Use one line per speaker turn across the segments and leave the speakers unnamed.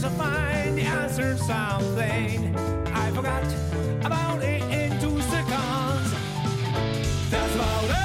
course I'll find the answer something I forgot about it in two seconds. That's about it.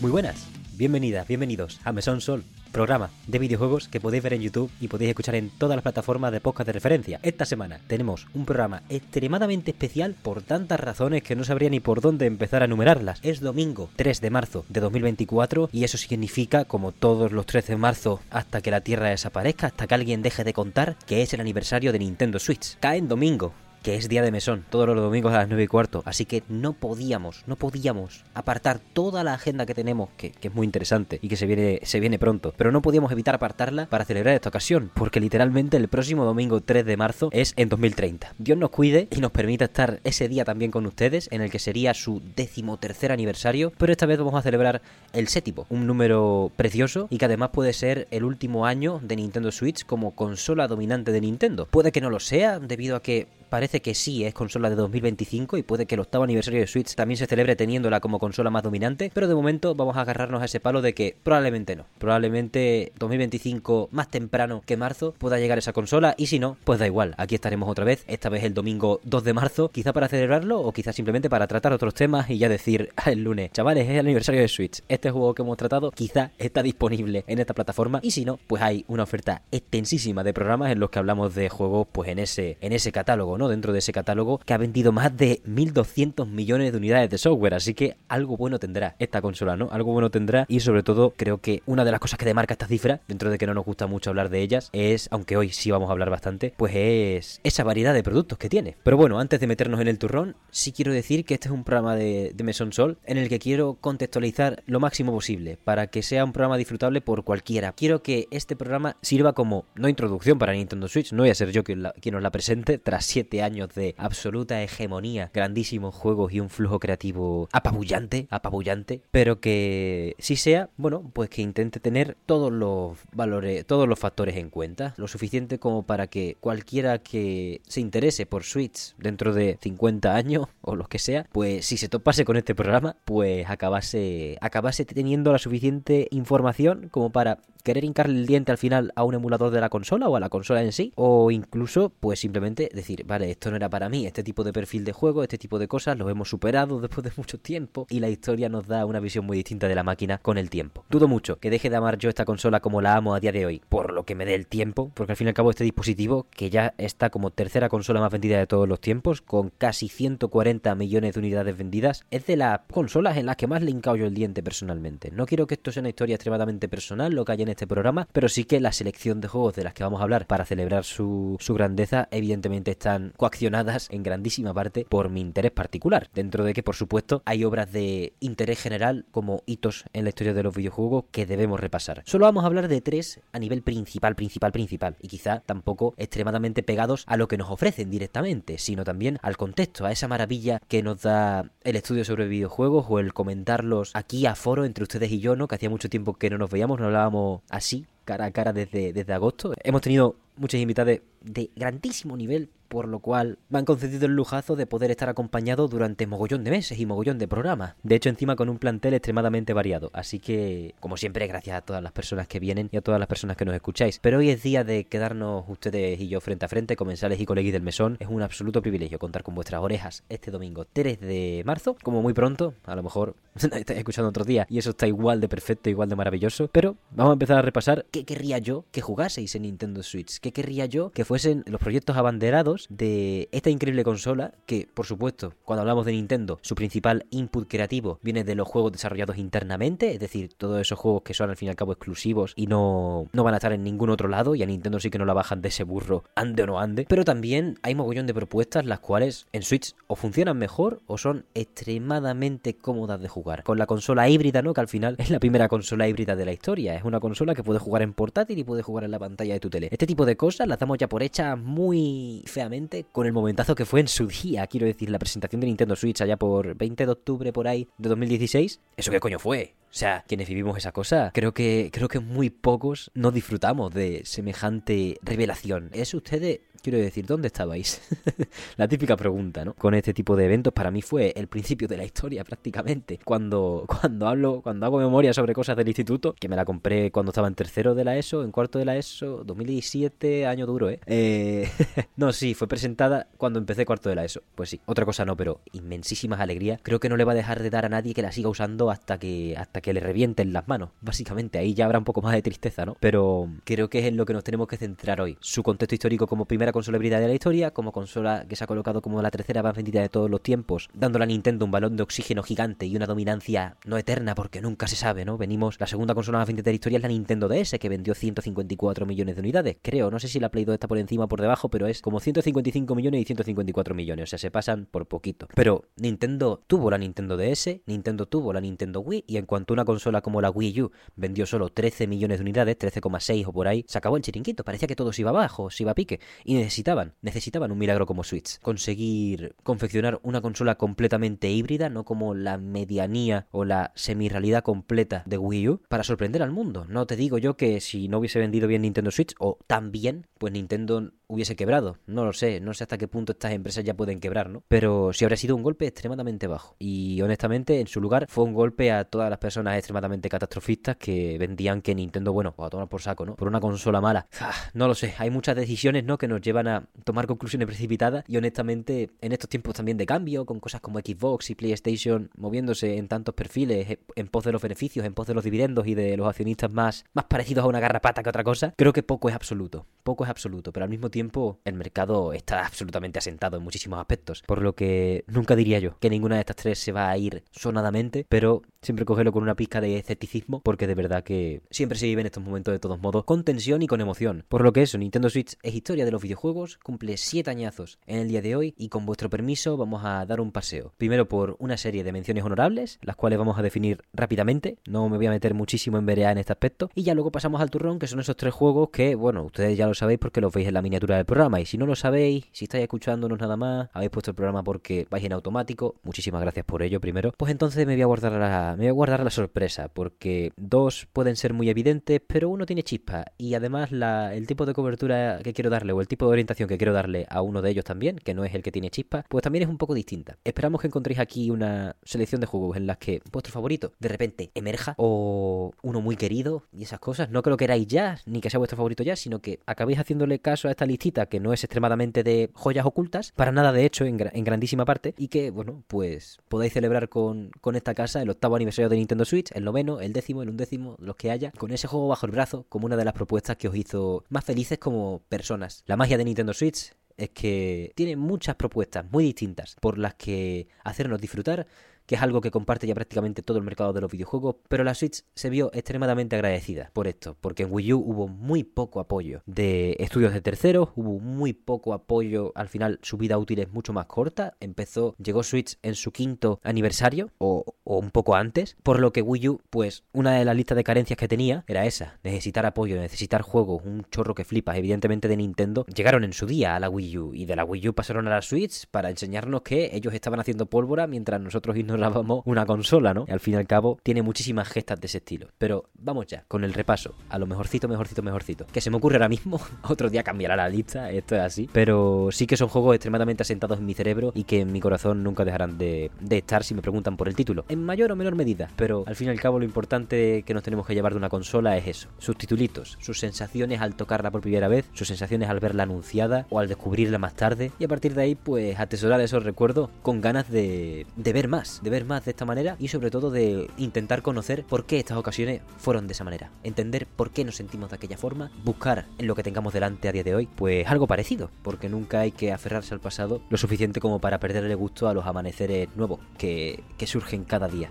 Muy buenas, bienvenidas, bienvenidos a Mesón Sol, programa de videojuegos que podéis ver en YouTube y podéis escuchar en todas las plataformas de podcast de referencia. Esta semana tenemos un programa extremadamente especial por tantas razones que no sabría ni por dónde empezar a enumerarlas. Es domingo 3 de marzo de 2024 y eso significa, como todos los 13 de marzo, hasta que la Tierra desaparezca, hasta que alguien deje de contar, que es el aniversario de Nintendo Switch. Cae en domingo, que es día de mesón, todos los domingos a las 9 y cuarto. Así que no podíamos, no podíamos apartar toda la agenda que tenemos, que, que, es muy interesante y que se viene, se viene pronto. Pero no podíamos evitar apartarla para celebrar esta ocasión, porque literalmente el próximo domingo 3 de marzo es en 2030. Dios nos cuide y nos permita estar ese día también con ustedes, en el que sería su decimotercer aniversario, pero esta vez vamos a celebrar el séptimo, un número precioso y que además puede ser el último año de Nintendo Switch como consola dominante de Nintendo. Puede que no lo sea, debido a que parece que sí es consola de 2025 y puede que el octavo aniversario de Switch también se celebre teniéndola como consola más dominante, pero de momento vamos a agarrarnos a ese palo de que probablemente no. Probablemente 2025 más temprano que marzo pueda llegar esa consola y si no, pues da igual, aquí estaremos otra vez, esta vez el domingo 2 de marzo, quizá para celebrarlo o quizá simplemente para tratar otros temas y ya decir el lunes, chavales, es el aniversario de Switch, este juego que hemos tratado quizá está disponible en esta plataforma y si no, pues hay una oferta extensísima de programas en los que hablamos de juegos pues en ese en ese catálogo, Dentro de ese catálogo que ha vendido más de 1200 millones de unidades de software, así que algo bueno tendrá esta consola, ¿no? Algo bueno tendrá y sobre todo creo que una de las cosas que demarca estas cifras, dentro de que no nos gusta mucho hablar de ellas, es, aunque hoy sí vamos a hablar bastante, pues es esa variedad de productos que tiene. Pero bueno, antes de meternos en el turrón, sí quiero decir que este es un programa de, de Sol en el que quiero contextualizar lo máximo posible para que sea un programa disfrutable por cualquiera. Quiero que este programa sirva como, no introducción para Nintendo Switch, no voy a ser yo quien, quien os la presente tras 7 años de absoluta hegemonía, grandísimos juegos y un flujo creativo apabullante, apabullante, pero que sí sea, bueno, pues que intente tener todos los valores, todos los factores en cuenta, lo suficiente como para que cualquiera que se interese por Switch dentro de 50 años o los que sea, pues si se topase con este programa, pues acabase, acabase teniendo la suficiente información como para querer hincarle el diente al final a un emulador de la consola o a la consola en sí, o incluso pues simplemente decir, vale, esto no era para mí, este tipo de perfil de juego, este tipo de cosas los hemos superado después de mucho tiempo y la historia nos da una visión muy distinta de la máquina con el tiempo. Dudo mucho que deje de amar yo esta consola como la amo a día de hoy, por lo que me dé el tiempo, porque al fin y al cabo este dispositivo, que ya está como tercera consola más vendida de todos los tiempos, con casi 140 millones de unidades vendidas, es de las consolas en las que más le hincao yo el diente personalmente. No quiero que esto sea una historia extremadamente personal, lo que hay en este programa, pero sí que la selección de juegos de las que vamos a hablar para celebrar su, su grandeza, evidentemente están coaccionadas en grandísima parte por mi interés particular. Dentro de que, por supuesto, hay obras de interés general como hitos en la historia de los videojuegos que debemos repasar. Solo vamos a hablar de tres a nivel principal, principal, principal, y quizá tampoco extremadamente pegados a lo que nos ofrecen directamente, sino también al contexto, a esa maravilla que nos da el estudio sobre videojuegos o el comentarlos aquí a foro entre ustedes y yo, ¿no? Que hacía mucho tiempo que no nos veíamos, no hablábamos así, cara a cara desde, desde agosto. Hemos tenido muchas invitadas de grandísimo nivel, por lo cual me han concedido el lujazo de poder estar acompañado durante mogollón de meses y mogollón de programas. De hecho, encima con un plantel extremadamente variado. Así que, como siempre, gracias a todas las personas que vienen y a todas las personas que nos escucháis. Pero hoy es día de quedarnos ustedes y yo frente a frente, comensales y coleguis del mesón. Es un absoluto privilegio contar con vuestras orejas este domingo 3 de marzo, como muy pronto, a lo mejor estáis escuchando otro día y eso está igual de perfecto, igual de maravilloso. Pero vamos a empezar a repasar qué querría yo que jugaseis en Nintendo Switch. ¿Qué querría yo que fuesen los proyectos abanderados de esta increíble consola que, por supuesto, cuando hablamos de Nintendo, su principal input creativo viene de los juegos desarrollados internamente, es decir, todos esos juegos que son al fin y al cabo exclusivos y no, no van a estar en ningún otro lado y a Nintendo sí que no la bajan de ese burro, ande o no ande. Pero también hay mogollón de propuestas las cuales en Switch o funcionan mejor o son extremadamente cómodas de jugar. Con la consola híbrida, ¿no? Que al final es la primera consola híbrida de la historia. Es una consola que puede jugar en portátil y puede jugar en la pantalla de tu tele. Este tipo de cosas las damos ya por hechas muy feamente con el momentazo que fue en su día. Quiero decir, la presentación de Nintendo Switch allá por 20 de octubre por ahí de 2016. ¿Eso qué coño fue? O sea, quienes vivimos esa cosa, creo que, creo que muy pocos no disfrutamos de semejante revelación. ¿Es ustedes Quiero decir, ¿dónde estabais? la típica pregunta, ¿no? Con este tipo de eventos para mí fue el principio de la historia prácticamente. Cuando, cuando hablo, cuando hago memoria sobre cosas del instituto, que me la compré cuando estaba en tercero de la ESO, en cuarto de la ESO, 2017, año duro, ¿eh? eh no, sí, fue presentada cuando empecé cuarto de la ESO. Pues sí, otra cosa no, pero inmensísimas alegrías. Creo que no le va a dejar de dar a nadie que la siga usando hasta que, hasta que le revienten las manos. Básicamente, ahí ya habrá un poco más de tristeza, ¿no? Pero creo que es en lo que nos tenemos que centrar hoy. Su contexto histórico como primera consola híbrida de la historia, como consola que se ha colocado como la tercera más vendida de todos los tiempos, dándole a Nintendo un balón de oxígeno gigante y una dominancia no eterna porque nunca se sabe, ¿no? Venimos, la segunda consola más vendida de la historia es la Nintendo DS, que vendió 154 millones de unidades, creo, no sé si la Play 2 está por encima o por debajo, pero es como 155 millones y 154 millones, o sea, se pasan por poquito. Pero Nintendo tuvo la Nintendo DS, Nintendo tuvo la Nintendo Wii, y en cuanto a una consola como la Wii U vendió solo 13 millones de unidades, 13,6 o por ahí, se acabó el chiringuito, parecía que todo se iba abajo, se iba a pique, y necesitaba necesitaban, un milagro como Switch. Conseguir confeccionar una consola completamente híbrida, no como la medianía o la semi-realidad completa de Wii U, para sorprender al mundo. No te digo yo que si no hubiese vendido bien Nintendo Switch, o tan bien, pues Nintendo hubiese quebrado. No lo sé, no sé hasta qué punto estas empresas ya pueden quebrar, ¿no? Pero sí habría sido un golpe extremadamente bajo. Y honestamente, en su lugar, fue un golpe a todas las personas extremadamente catastrofistas que vendían que Nintendo, bueno, pues a tomar por saco, ¿no? Por una consola mala. Ah, no lo sé, hay muchas decisiones, ¿no? Que nos llevan a tomar conclusiones precipitadas y honestamente en estos tiempos también de cambio, con cosas como Xbox y PlayStation moviéndose en tantos perfiles, en pos de los beneficios, en pos de los dividendos y de los accionistas más, más parecidos a una garrapata que otra cosa, creo que poco es absoluto, poco es absoluto, pero al mismo tiempo el mercado está absolutamente asentado en muchísimos aspectos, por lo que nunca diría yo que ninguna de estas tres se va a ir sonadamente, pero siempre cógelo con una pizca de escepticismo porque de verdad que siempre se vive en estos momentos de todos modos con tensión y con emoción, por lo que eso, Nintendo Switch es historia de los videojuegos, cumple 7 añazos en el día de hoy y con vuestro permiso vamos a dar un paseo. Primero por una serie de menciones honorables, las cuales vamos a definir rápidamente, no me voy a meter muchísimo en verea en este aspecto, y ya luego pasamos al turrón, que son esos tres juegos que, bueno, ustedes ya lo sabéis porque los veis en la miniatura del programa, y si no lo sabéis, si estáis escuchándonos nada más, habéis puesto el programa porque vais en automático, muchísimas gracias por ello primero, pues entonces me voy a guardar la, me voy a guardar la sorpresa, porque dos pueden ser muy evidentes, pero uno tiene chispa, y además el tipo de cobertura que quiero darle, o el tipo de orientación que quiero darle a uno de ellos también, que no es el que tiene chispa, pues también es un poco distinta. Esperamos que encontréis aquí una selección de juegos en las que vuestro favorito de repente emerja o uno muy querido y esas cosas. No que queráis ya, ni que sea vuestro favorito ya, sino que acabéis haciéndole caso a esta listita que no es extremadamente de joyas ocultas, para nada de hecho, en, grandísima parte, y que, bueno, pues podáis celebrar con, con esta casa el octavo aniversario de Nintendo Switch, el noveno, el décimo, el undécimo, los que haya, con ese juego bajo el brazo como una de las propuestas que os hizo más felices como personas. La magia de Nintendo Switch es que tiene muchas propuestas muy distintas por las que hacernos disfrutar que es algo que comparte ya prácticamente todo el mercado de los videojuegos, pero la Switch se vio extremadamente agradecida por esto, porque en Wii U hubo muy poco apoyo de estudios de terceros, hubo muy poco apoyo, al final su vida útil es mucho más corta, empezó, llegó Switch en su quinto aniversario o, un poco antes, por lo que Wii U, pues una de las listas de carencias que tenía era esa, necesitar apoyo, necesitar juegos, un chorro que flipas, evidentemente de Nintendo, llegaron en su día a la Wii U y de la Wii U pasaron a la Switch para enseñarnos que ellos estaban haciendo pólvora mientras nosotros una consola, ¿no? Al fin y al cabo tiene muchísimas gestas de ese estilo. Pero vamos ya, con el repaso, a lo mejorcito, mejorcito, mejorcito. Que se me ocurre ahora mismo, otro día cambiará la lista, esto es así. Pero sí que son juegos extremadamente asentados en mi cerebro y que en mi corazón nunca dejarán de, de estar si me preguntan por el título. En mayor o menor medida. Pero al fin y al cabo lo importante que nos tenemos que llevar de una consola es eso. Sus titulitos, sus sensaciones al tocarla por primera vez, sus sensaciones al verla anunciada o al descubrirla más tarde. Y a partir de ahí, pues atesorar esos recuerdos con ganas de, de ver más, de ver más de esta manera y sobre todo de intentar conocer por qué estas ocasiones fueron de esa manera. Entender por qué nos sentimos de aquella forma, buscar en lo que tengamos delante a día de hoy, pues algo parecido, porque nunca hay que aferrarse al pasado lo suficiente como para perderle gusto a los amaneceres nuevos que, que surgen cada día.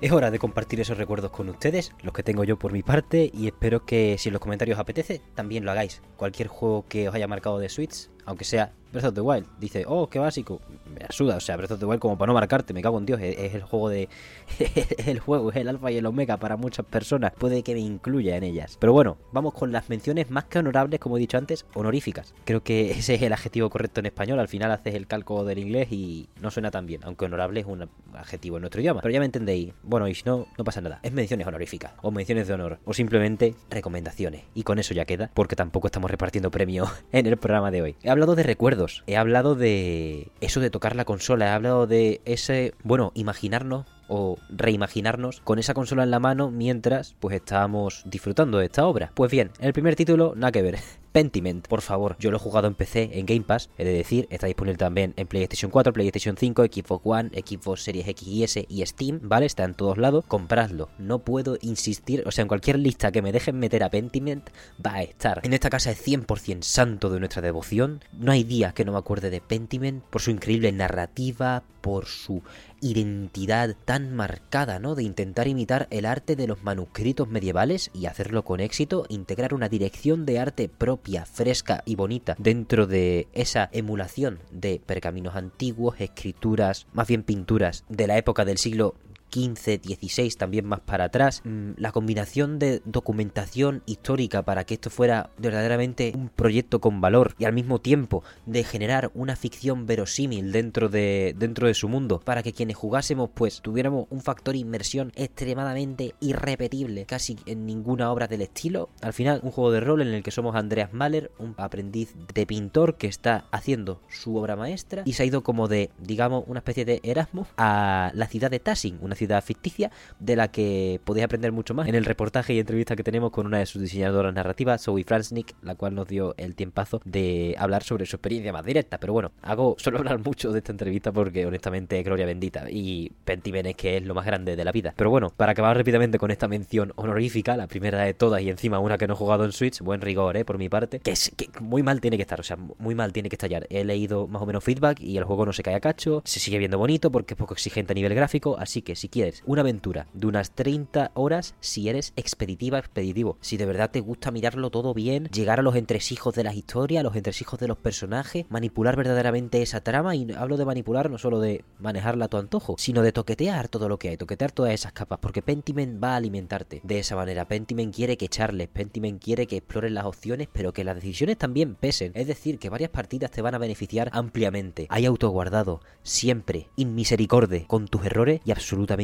Es hora de compartir esos recuerdos con ustedes, los que tengo yo por mi parte, y espero que si en los comentarios os apetece, también lo hagáis. Cualquier juego que os haya marcado de Switch, aunque sea Breath of the Wild. Dice, oh, qué básico. Me asuda, o sea, Breath of the Wild como para no marcarte, me cago en Dios, es, el juego de... el juego, es el alfa y el omega para muchas personas. Puede que me incluya en ellas. Pero bueno, vamos con las menciones más que honorables, como he dicho antes, honoríficas. Creo que ese es el adjetivo correcto en español. Al final haces el calco del inglés y no suena tan bien, aunque honorable es un adjetivo en nuestro idioma. Pero ya me entendéis. Bueno, y si no, no pasa nada. Es menciones honoríficas, o menciones de honor, o simplemente recomendaciones. Y con eso ya queda, porque tampoco estamos repartiendo premios en el programa de hoy. Hablado de recuerdos, he hablado de eso de tocar la consola, he hablado de ese, bueno, imaginarnos o reimaginarnos con esa consola en la mano mientras pues estábamos disfrutando de esta obra. Pues bien, el primer título, nada que ver. Pentiment, por favor, yo lo he jugado en PC, en Game Pass, he de decir, está disponible también en PlayStation 4, PlayStation 5, Xbox One, Xbox Series X y S y Steam, ¿vale? Está en todos lados, compradlo. No puedo insistir, o sea, en cualquier lista que me dejen meter a Pentiment, va a estar. En esta casa es 100% santo de nuestra devoción, no hay día que no me acuerde de Pentiment por su increíble narrativa, por su identidad tan marcada, ¿no? De intentar imitar el arte de los manuscritos medievales y hacerlo con éxito, integrar una dirección de arte propia, fresca y bonita dentro de esa emulación de pergaminos antiguos, escrituras, más bien pinturas de la época del siglo 15, 16, también más para atrás. Mm, la combinación de documentación histórica para que esto fuera verdaderamente un proyecto con valor y al mismo tiempo de generar una ficción verosímil dentro de, dentro de su mundo para que quienes jugásemos pues tuviéramos un factor inmersión extremadamente irrepetible casi en ninguna obra del estilo. Al final un juego de rol en el que somos Andreas Mahler, un aprendiz de pintor que está haciendo su obra maestra y se ha ido como de, digamos, una especie de Erasmus a la ciudad de Tassing, una ciudad ficticia de la que podéis aprender mucho más en el reportaje y entrevista que tenemos con una de sus diseñadoras narrativas, Zoe Fransnick, la cual nos dio el tiempazo de hablar sobre su experiencia más directa. Pero bueno, hago solo hablar mucho de esta entrevista porque honestamente gloria bendita y Pentimen que es lo más grande de la vida. Pero bueno, para acabar rápidamente con esta mención honorífica, la primera de todas y encima una que no he jugado en Switch, buen rigor, eh, por mi parte, que es que muy mal tiene que estar, o sea, muy mal tiene que estallar. He leído más o menos feedback y el juego no se cae a cacho, se sigue viendo bonito porque es poco exigente a nivel gráfico, así que si quieres una aventura de unas 30 horas si eres expeditiva, expeditivo. Si de verdad te gusta mirarlo todo bien, llegar a los entresijos de las historias, a los entresijos de los personajes, manipular verdaderamente esa trama. Y hablo de manipular no solo de manejarla a tu antojo, sino de toquetear todo lo que hay, toquetear todas esas capas, porque Pentiment va a alimentarte de esa manera. Pentiment quiere que echarles, Pentiment quiere que explores las opciones, pero que las decisiones también pesen. Es decir, que varias partidas te van a beneficiar ampliamente. Hay autoguardado, siempre, inmisericorde, con tus errores y absolutamente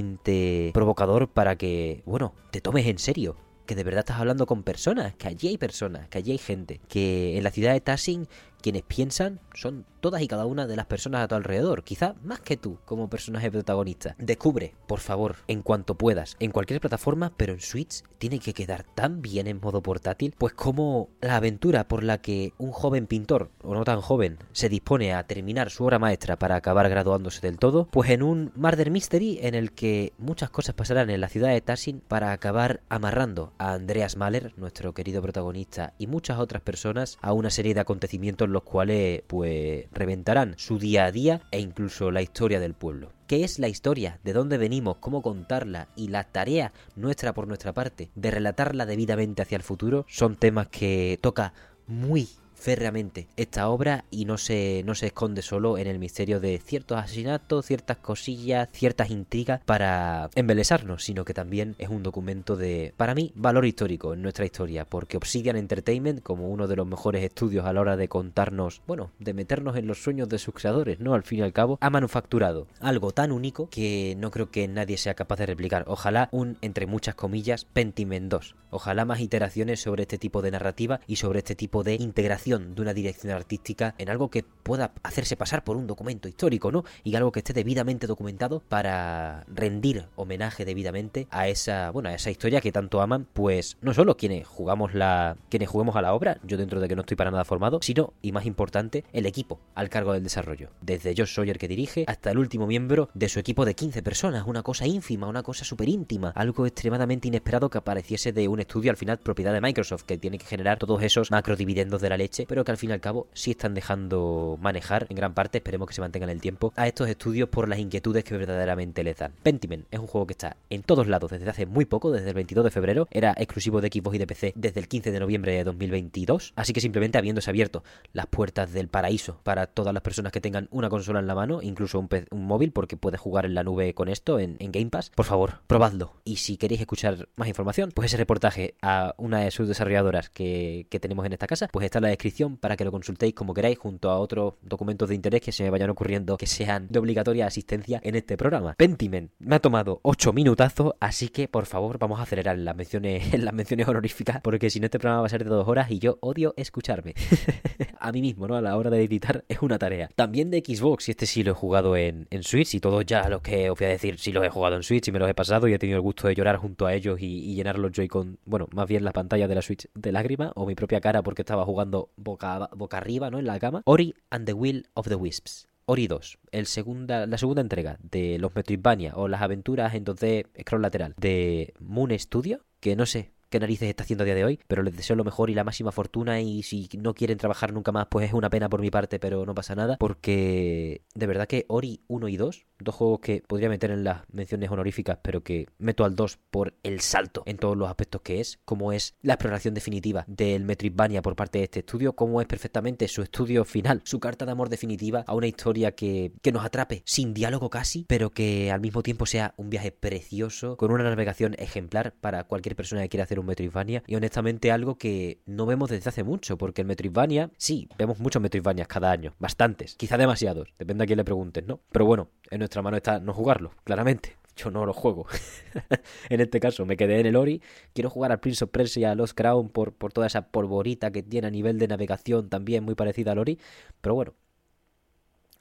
provocador para que, bueno, te tomes en serio. Que de verdad estás hablando con personas, que allí hay personas, que allí hay gente. Que en la ciudad de Tassing quienes piensan son todas y cada una de las personas a tu alrededor, quizá más que tú como personaje protagonista. Descubre, por favor, en cuanto puedas, en cualquier plataforma, pero en Switch tiene que quedar tan bien en modo portátil, pues como la aventura por la que un joven pintor, o no tan joven, se dispone a terminar su obra maestra para acabar graduándose del todo, pues en un Murder Mystery en el que muchas cosas pasarán en la ciudad de Tassin para acabar amarrando a Andreas Mahler, nuestro querido protagonista, y muchas otras personas a una serie de acontecimientos los cuales pues reventarán su día a día e incluso la historia del pueblo. ¿Qué es la historia? ¿De dónde venimos? ¿Cómo contarla? Y la tarea nuestra por nuestra parte de relatarla debidamente hacia el futuro son temas que toca muy férreamente esta obra y no se, no se esconde solo en el misterio de ciertos asesinatos, ciertas cosillas, ciertas intrigas para embelesarnos, sino que también es un documento de, para mí, valor histórico en nuestra historia, porque Obsidian Entertainment, como uno de los mejores estudios a la hora de contarnos, bueno, de meternos en los sueños de sus creadores, ¿no? Al fin y al cabo, ha manufacturado algo tan único que no creo que nadie sea capaz de replicar. Ojalá un, entre muchas comillas, Pentiment 2. Ojalá más iteraciones sobre este tipo de narrativa y sobre este tipo de integración de una dirección artística en algo que pueda hacerse pasar por un documento histórico, ¿no? Y algo que esté debidamente documentado para rendir homenaje debidamente a esa, bueno, a esa historia que tanto aman, pues no solo quienes jugamos la quienes juguemos a la obra, yo dentro de que no estoy para nada formado, sino y más importante, el equipo al cargo del desarrollo, desde Josh Sawyer que dirige hasta el último miembro de su equipo de 15 personas, una cosa ínfima, una cosa súper íntima, algo extremadamente inesperado que apareciese de un estudio al final propiedad de Microsoft que tiene que generar todos esos macro dividendos de la leche pero que al fin y al cabo sí están dejando manejar en gran parte, esperemos que se mantengan el tiempo, a estos estudios por las inquietudes que verdaderamente les dan. Pentiment es un juego que está en todos lados desde hace muy poco, desde el 22 de febrero, era exclusivo de Xbox y de PC desde el 15 de noviembre de 2022, así que simplemente habiéndose abierto las puertas del paraíso para todas las personas que tengan una consola en la mano, incluso un, móvil, porque puedes jugar en la nube con esto, en, en Game Pass, por favor, probadlo. Y si queréis escuchar más información, pues ese reportaje a una de sus desarrolladoras que, que tenemos en esta casa, pues está en la descripción para que lo consultéis como queráis, junto a otros documentos de interés que se me vayan ocurriendo que sean de obligatoria asistencia en este programa. Pentiment me ha tomado 8 minutazos, así que por favor vamos a acelerar las menciones, las honoríficas, porque si no este programa va a ser de dos horas y yo odio escucharme. a mí mismo, ¿no? A la hora de editar es una tarea. También de Xbox, y este sí lo he jugado en, Switch, y todos ya los que os voy a decir, sí los he jugado en Switch y me los he pasado y he tenido el gusto de llorar junto a ellos y, llenar los Joy-Con, bueno, más bien la pantalla de la Switch de lágrimas, o mi propia cara porque estaba jugando boca, boca arriba, ¿no? En la cama. Ori and the Will of the Wisps. Ori 2, el segunda, la segunda entrega de los Metroidvania o las aventuras entonces scroll lateral de Moon Studio, que no sé, qué narices está haciendo a día de hoy, pero les deseo lo mejor y la máxima fortuna y si no quieren trabajar nunca más, pues es una pena por mi parte, pero no pasa nada, porque de verdad que Ori 1 y 2, dos juegos que podría meter en las menciones honoríficas, pero que meto al 2 por el salto en todos los aspectos que es, como es la exploración definitiva del Metroidvania por parte de este estudio, como es perfectamente su estudio final, su carta de amor definitiva a una historia que, que nos atrape sin diálogo casi, pero que al mismo tiempo sea un viaje precioso, con una navegación ejemplar para cualquier persona que quiera hacer un Metroidvania y honestamente algo que no vemos desde hace mucho, porque el Metroidvania, sí, vemos muchos Metroidvanias cada año, bastantes, quizá demasiados, depende a quién le preguntes, ¿no? Pero bueno, en nuestra mano está no jugarlo, claramente. Yo no lo juego. en este caso, me quedé en el Ori. Quiero jugar al Prince of Persia, a Lost Crown, por, por toda esa polvorita que tiene a nivel de navegación también muy parecida al Ori. Pero bueno,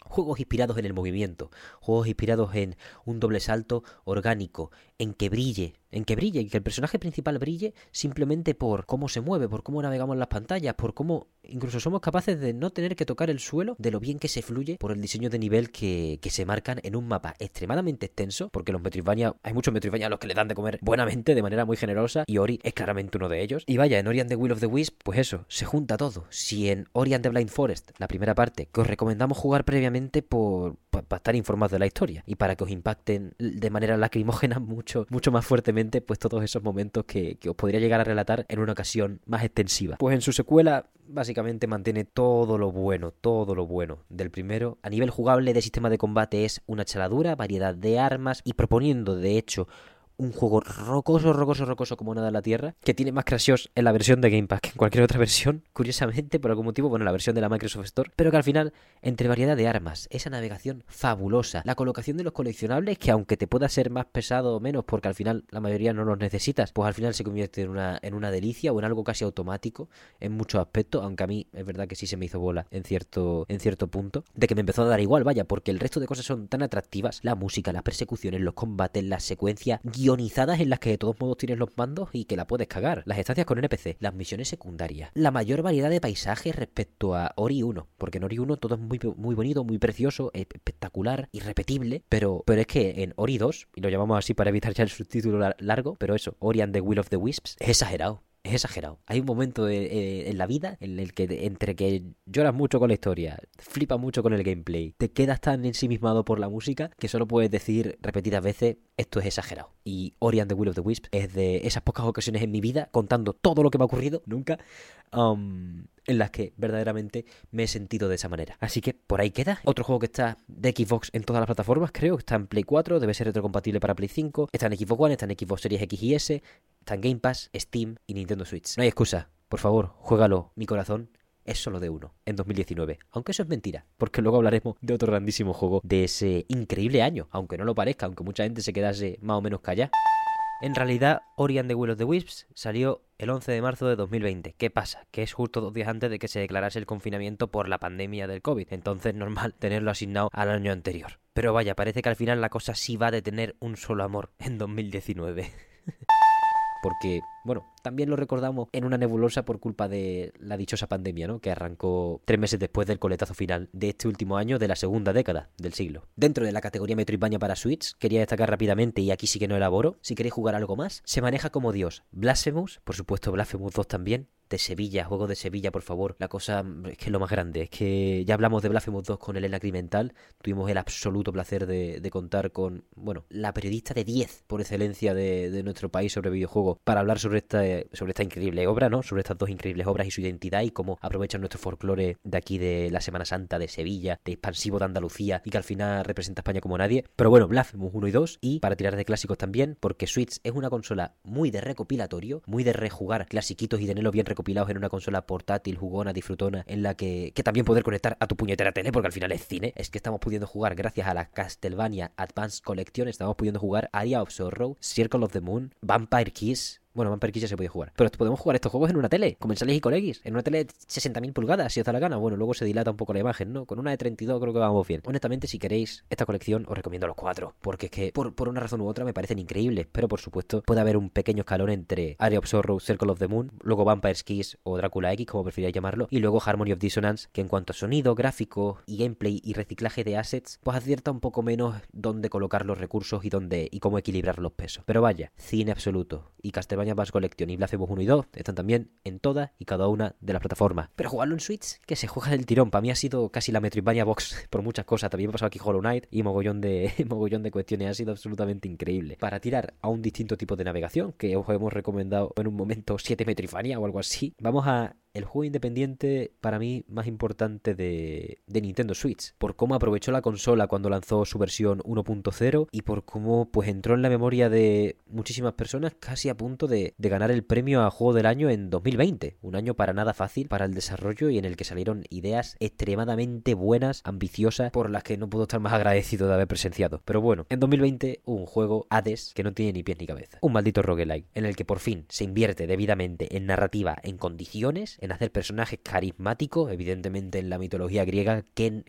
juegos inspirados en el movimiento, juegos inspirados en un doble salto orgánico, en que brille, en que brille, en que el personaje principal brille simplemente por cómo se mueve, por cómo navegamos las pantallas, por cómo incluso somos capaces de no tener que tocar el suelo, de lo bien que se fluye por el diseño de nivel que, que se marcan en un mapa extremadamente extenso, porque los Metroidvania, hay muchos Metroidvania a los que le dan de comer buenamente, de manera muy generosa, y Ori es claramente uno de ellos. Y vaya, en Ori and the Will of the Wisp, pues eso, se junta todo. Si en Ori and the Blind Forest, la primera parte, que os recomendamos jugar previamente por, para estar informados de la historia y para que os impacten de manera lacrimógena mucho, mucho más fuertemente pues todos esos momentos que, que os podría llegar a relatar en una ocasión más extensiva. Pues en su secuela básicamente mantiene todo lo bueno, todo lo bueno del primero. A nivel jugable de sistema de combate es una chaladura, variedad de armas y proponiendo de hecho un juego rocoso, rocoso, rocoso como nada en la Tierra, que tiene más crashes en la versión de Game Pass que en cualquier otra versión, curiosamente, por algún motivo, bueno, la versión de la Microsoft Store, pero que al final, entre variedad de armas, esa navegación fabulosa, la colocación de los coleccionables, que aunque te pueda ser más pesado o menos, porque al final la mayoría no los necesitas, pues al final se convierte en una, en una delicia o en algo casi automático en muchos aspectos, aunque a mí es verdad que sí se me hizo bola en cierto, en cierto punto, de que me empezó a dar igual, vaya, porque el resto de cosas son tan atractivas, la música, las persecuciones, los combates, la secuencia, guionizadas en las que de todos modos tienes los mandos y que la puedes cagar. Las estancias con NPC, las misiones secundarias, la mayor variedad de paisajes respecto a Ori 1, porque en Ori 1 todo es muy, muy bonito, muy precioso, espectacular, irrepetible, pero, pero es que en Ori 2, y lo llamamos así para evitar ya el subtítulo largo, pero eso, Ori and the Will of the Wisps, es exagerado es exagerado. Hay un momento eh, en la vida en el que entre que lloras mucho con la historia, flipas mucho con el gameplay, te quedas tan ensimismado por la música que solo puedes decir repetidas veces esto es exagerado. Y Ori and the Will of the Wisp es de esas pocas ocasiones en mi vida, contando todo lo que me ha ocurrido, nunca, um, en las que verdaderamente me he sentido de esa manera. Así que por ahí queda. Otro juego que está de Xbox en todas las plataformas, creo. Está en Play 4, debe ser retrocompatible para Play 5. Está en Xbox One, está en Xbox Series X y S. Está en Game Pass, Steam y Nintendo Switch. No hay excusa. Por favor, juégalo. Mi corazón es solo de uno, en 2019. Aunque eso es mentira, porque luego hablaremos de otro grandísimo juego de ese increíble año, aunque no lo parezca, aunque mucha gente se quedase más o menos callada. En realidad, Ori and the Will of the Wisps salió el 11 de marzo de 2020. ¿Qué pasa? Que es justo dos días antes de que se declarase el confinamiento por la pandemia del COVID. Entonces, normal tenerlo asignado al año anterior. Pero vaya, parece que al final la cosa sí va a tener un solo amor en 2019. Porque bueno, también lo recordamos en una nebulosa por culpa de la dichosa pandemia, ¿no? Que arrancó tres meses después del coletazo final de este último año de la segunda década del siglo. Dentro de la categoría Metroidvania para Switch, quería destacar rápidamente, y aquí sí que no elaboro, si queréis jugar algo más, se maneja como Dios. Blasphemous, por supuesto Blasphemous 2 también, de Sevilla, juego de Sevilla, por favor. La cosa es que es lo más grande. Es que ya hablamos de Blasphemous 2 con Elena Crimental. Tuvimos el absoluto placer de, contar con, bueno, la periodista de 10 por excelencia de, nuestro país sobre videojuegos para hablar sobre sobre esta increíble obra, ¿no? Sobre estas dos increíbles obras y su identidad y cómo aprovechan nuestro folclore de aquí de la Semana Santa de Sevilla, de expansivo de Andalucía y que al final representa a España como nadie. Pero bueno, Blasphemous 1 y 2 y para tirar de clásicos también, porque Switch es una consola muy de recopilatorio, muy de rejugar clasiquitos y tenerlo bien recopilados en una consola portátil, jugona, disfrutona, en la que, que también poder conectar a tu puñetera tele, porque al final es cine, es que estamos pudiendo jugar gracias a la Castlevania Advanced Collection, estamos pudiendo jugar Area of Sorrow, Circle of the Moon, Vampire Kiss, bueno, Vampire Kiss ya se puede jugar. Pero podemos jugar estos juegos en una tele, comensales y colegis, en una tele de 60.000 pulgadas, si os da la gana. Bueno, luego se dilata un poco la imagen, ¿no? Con una de 32 creo que vamos bien. Honestamente, si queréis esta colección, os recomiendo los cuatro. Porque es que, por, por una razón u otra, me parecen increíbles. Pero por supuesto, puede haber un pequeño escalón entre Area of Sorrow, Circle of the Moon, luego Vampire Kiss o Drácula X, como preferáis llamarlo, y luego Harmony of Dissonance, que en cuanto a sonido, gráfico y gameplay y reciclaje de assets, pues acierta un poco menos dónde colocar los recursos y dónde y cómo equilibrar los pesos. Pero vaya, cine absoluto. Y Castlevania Bass Collection y hacemos 1 y 2 están también en todas y cada una de las plataformas. Pero jugarlo en Switch, que se juega del tirón. Para mí ha sido casi la Metroidvania Box por muchas cosas. También me ha pasado aquí Hollow Knight y mogollón de, mogollón de cuestiones. Ha sido absolutamente increíble. Para tirar a un distinto tipo de navegación, que os hemos recomendado en un momento 7 Metroidvania o algo así, vamos a el juego independiente para mí más importante de, Nintendo Switch, por cómo aprovechó la consola cuando lanzó su versión 1.0 y por cómo pues entró en la memoria de muchísimas personas casi a punto de, ganar el premio a juego del año en 2020, un año para nada fácil para el desarrollo y en el que salieron ideas extremadamente buenas, ambiciosas, por las que no puedo estar más agradecido de haber presenciado. Pero bueno, en 2020 un juego Hades que no tiene ni pies ni cabeza, un maldito roguelike en el que por fin se invierte debidamente en narrativa, en condiciones, en hacer personajes carismáticos, evidentemente en la mitología griega, ¿qué,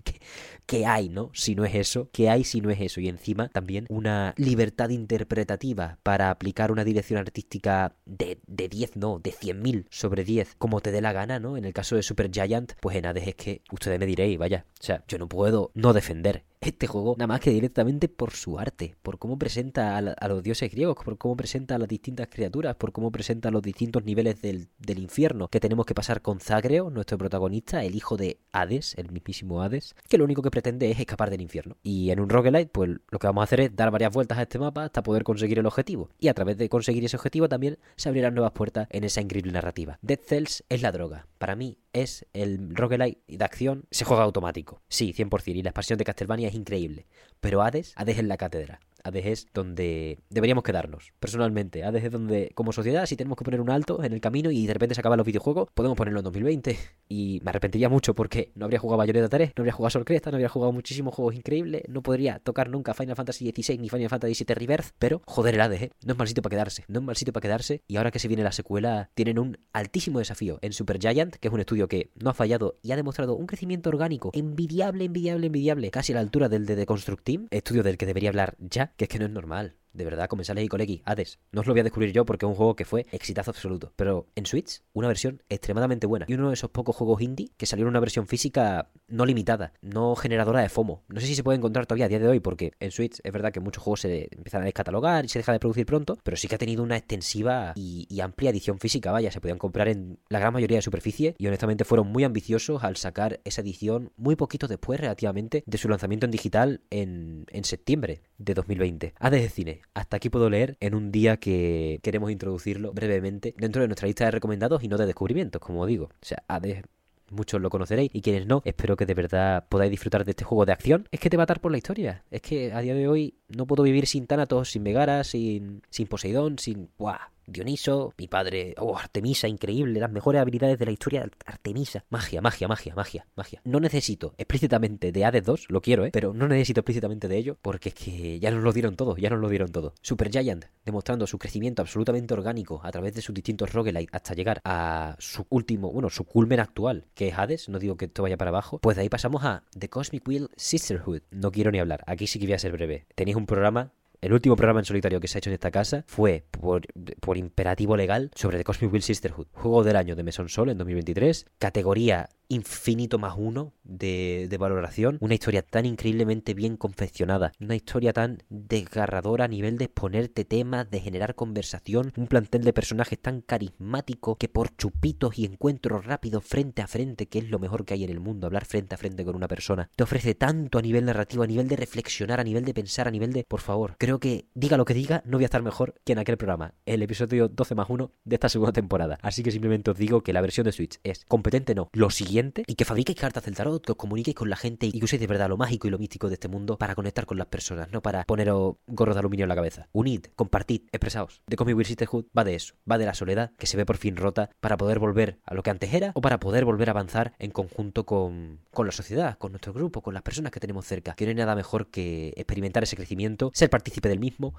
qué, hay, no? Si no es eso, ¿qué hay si no es eso? Y encima también una libertad interpretativa para aplicar una dirección artística de, de 10, no, de 100.000 sobre 10, como te dé la gana, ¿no? En el caso de Super Giant, pues en Hades es que ustedes me diréis, vaya, o sea, yo no puedo no defender este juego nada más que directamente por su arte, por cómo presenta a, los dioses griegos, por cómo presenta a las distintas criaturas, por cómo presenta los distintos niveles del, infierno que tenemos que pasar con Zagreo, nuestro protagonista, el hijo de Hades, el mismísimo Hades, que lo único que pretende es escapar del infierno. Y en un roguelite, pues lo que vamos a hacer es dar varias vueltas a este mapa hasta poder conseguir el objetivo. Y a través de conseguir ese objetivo también se abrirán nuevas puertas en esa increíble narrativa. Dead Cells es la droga. Para mí es el roguelite de acción, se juega automático. Sí, 100%. Y la expansión de Castlevania es increíble. Pero Hades, Hades en la cátedra. Hades es donde deberíamos quedarnos, personalmente. Hades es donde, como sociedad, si tenemos que poner un alto en el camino y de repente se acaban los videojuegos, podemos ponerlo en 2020. Y me arrepentiría mucho porque no habría jugado Bayonetta 3, no habría jugado Sol Cresta, no habría jugado muchísimos juegos increíbles, no podría tocar nunca Final Fantasy XVI ni Final Fantasy VII Rebirth, pero joder el ¿eh? No es mal sitio para quedarse, no es mal sitio para quedarse. Y ahora que se viene la secuela, tienen un altísimo desafío en Super Giant, que es un estudio que no ha fallado y ha demostrado un crecimiento orgánico envidiable, envidiable, envidiable, casi a la altura del de The Construct Team, estudio del que debería hablar ya, que es que no es normal de verdad, comensales y colegui, Hades. No os lo voy a descubrir yo porque es un juego que fue exitazo absoluto. Pero en Switch, una versión extremadamente buena. Y uno de esos pocos juegos indie que salieron una versión física no limitada, no generadora de FOMO. No sé si se puede encontrar todavía a día de hoy porque en Switch es verdad que muchos juegos se empiezan a descatalogar y se deja de producir pronto, pero sí que ha tenido una extensiva y, amplia edición física. Vaya, se podían comprar en la gran mayoría de superficie y honestamente fueron muy ambiciosos al sacar esa edición muy poquito después relativamente de su lanzamiento en digital en, en septiembre de 2020. Hades de cine hasta aquí puedo leer en un día que queremos introducirlo brevemente dentro de nuestra lista de recomendados y no de descubrimientos, como digo. O sea, muchos lo conoceréis y quienes no, espero que de verdad podáis disfrutar de este juego de acción. Es que te va a dar por la historia. Es que a día de hoy no puedo vivir sin Thanatos, sin Megara, sin, sin Poseidón, sin... ¡Buah! Dioniso, mi padre, oh, Artemisa, increíble, las mejores habilidades de la historia, Artemisa. Magia, magia, magia, magia, magia. No necesito explícitamente de Hades 2, lo quiero, ¿eh? Pero no necesito explícitamente de ello, porque es que ya nos lo dieron todo, ya nos lo dieron todo. Super Giant, demostrando su crecimiento absolutamente orgánico a través de sus distintos roguelites hasta llegar a su último, bueno, su culmen actual, que es Hades, no digo que esto vaya para abajo. Pues de ahí pasamos a The Cosmic Wheel Sisterhood. No quiero ni hablar, aquí sí que voy a ser breve. Tenéis un programa El último programa en solitario que se ha hecho en esta casa fue por, imperativo legal sobre The Cosmic Will Sisterhood, juego del año de Mesón Sol en 2023, categoría infinito más uno de, valoración. Una historia tan increíblemente bien confeccionada. Una historia tan desgarradora a nivel de exponerte temas, de generar conversación. Un plantel de personajes tan carismático que por chupitos y encuentros rápidos frente a frente, que es lo mejor que hay en el mundo, hablar frente a frente con una persona, te ofrece tanto a nivel narrativo, a nivel de reflexionar, a nivel de pensar, a nivel de... Por favor, creo que diga lo que diga, no voy a estar mejor que en aquel programa, el episodio 12 más 1 de esta segunda temporada. Así que simplemente os digo que la versión de Switch es competente, no. Lo siguiente, y que fabriquéis cartas del tarot, que os comuniquéis con la gente y que uséis de verdad lo mágico y lo místico de este mundo para conectar con las personas, no para poneros gorros de aluminio en la cabeza. Unid, compartid, expresaos. De Comic Will Sisterhood va de eso, va de la soledad que se ve por fin rota para poder volver a lo que antes era o para poder volver a avanzar en conjunto con, con la sociedad, con nuestro grupo, con las personas que tenemos cerca. Que no hay nada mejor que experimentar ese crecimiento, ser partícipe del mismo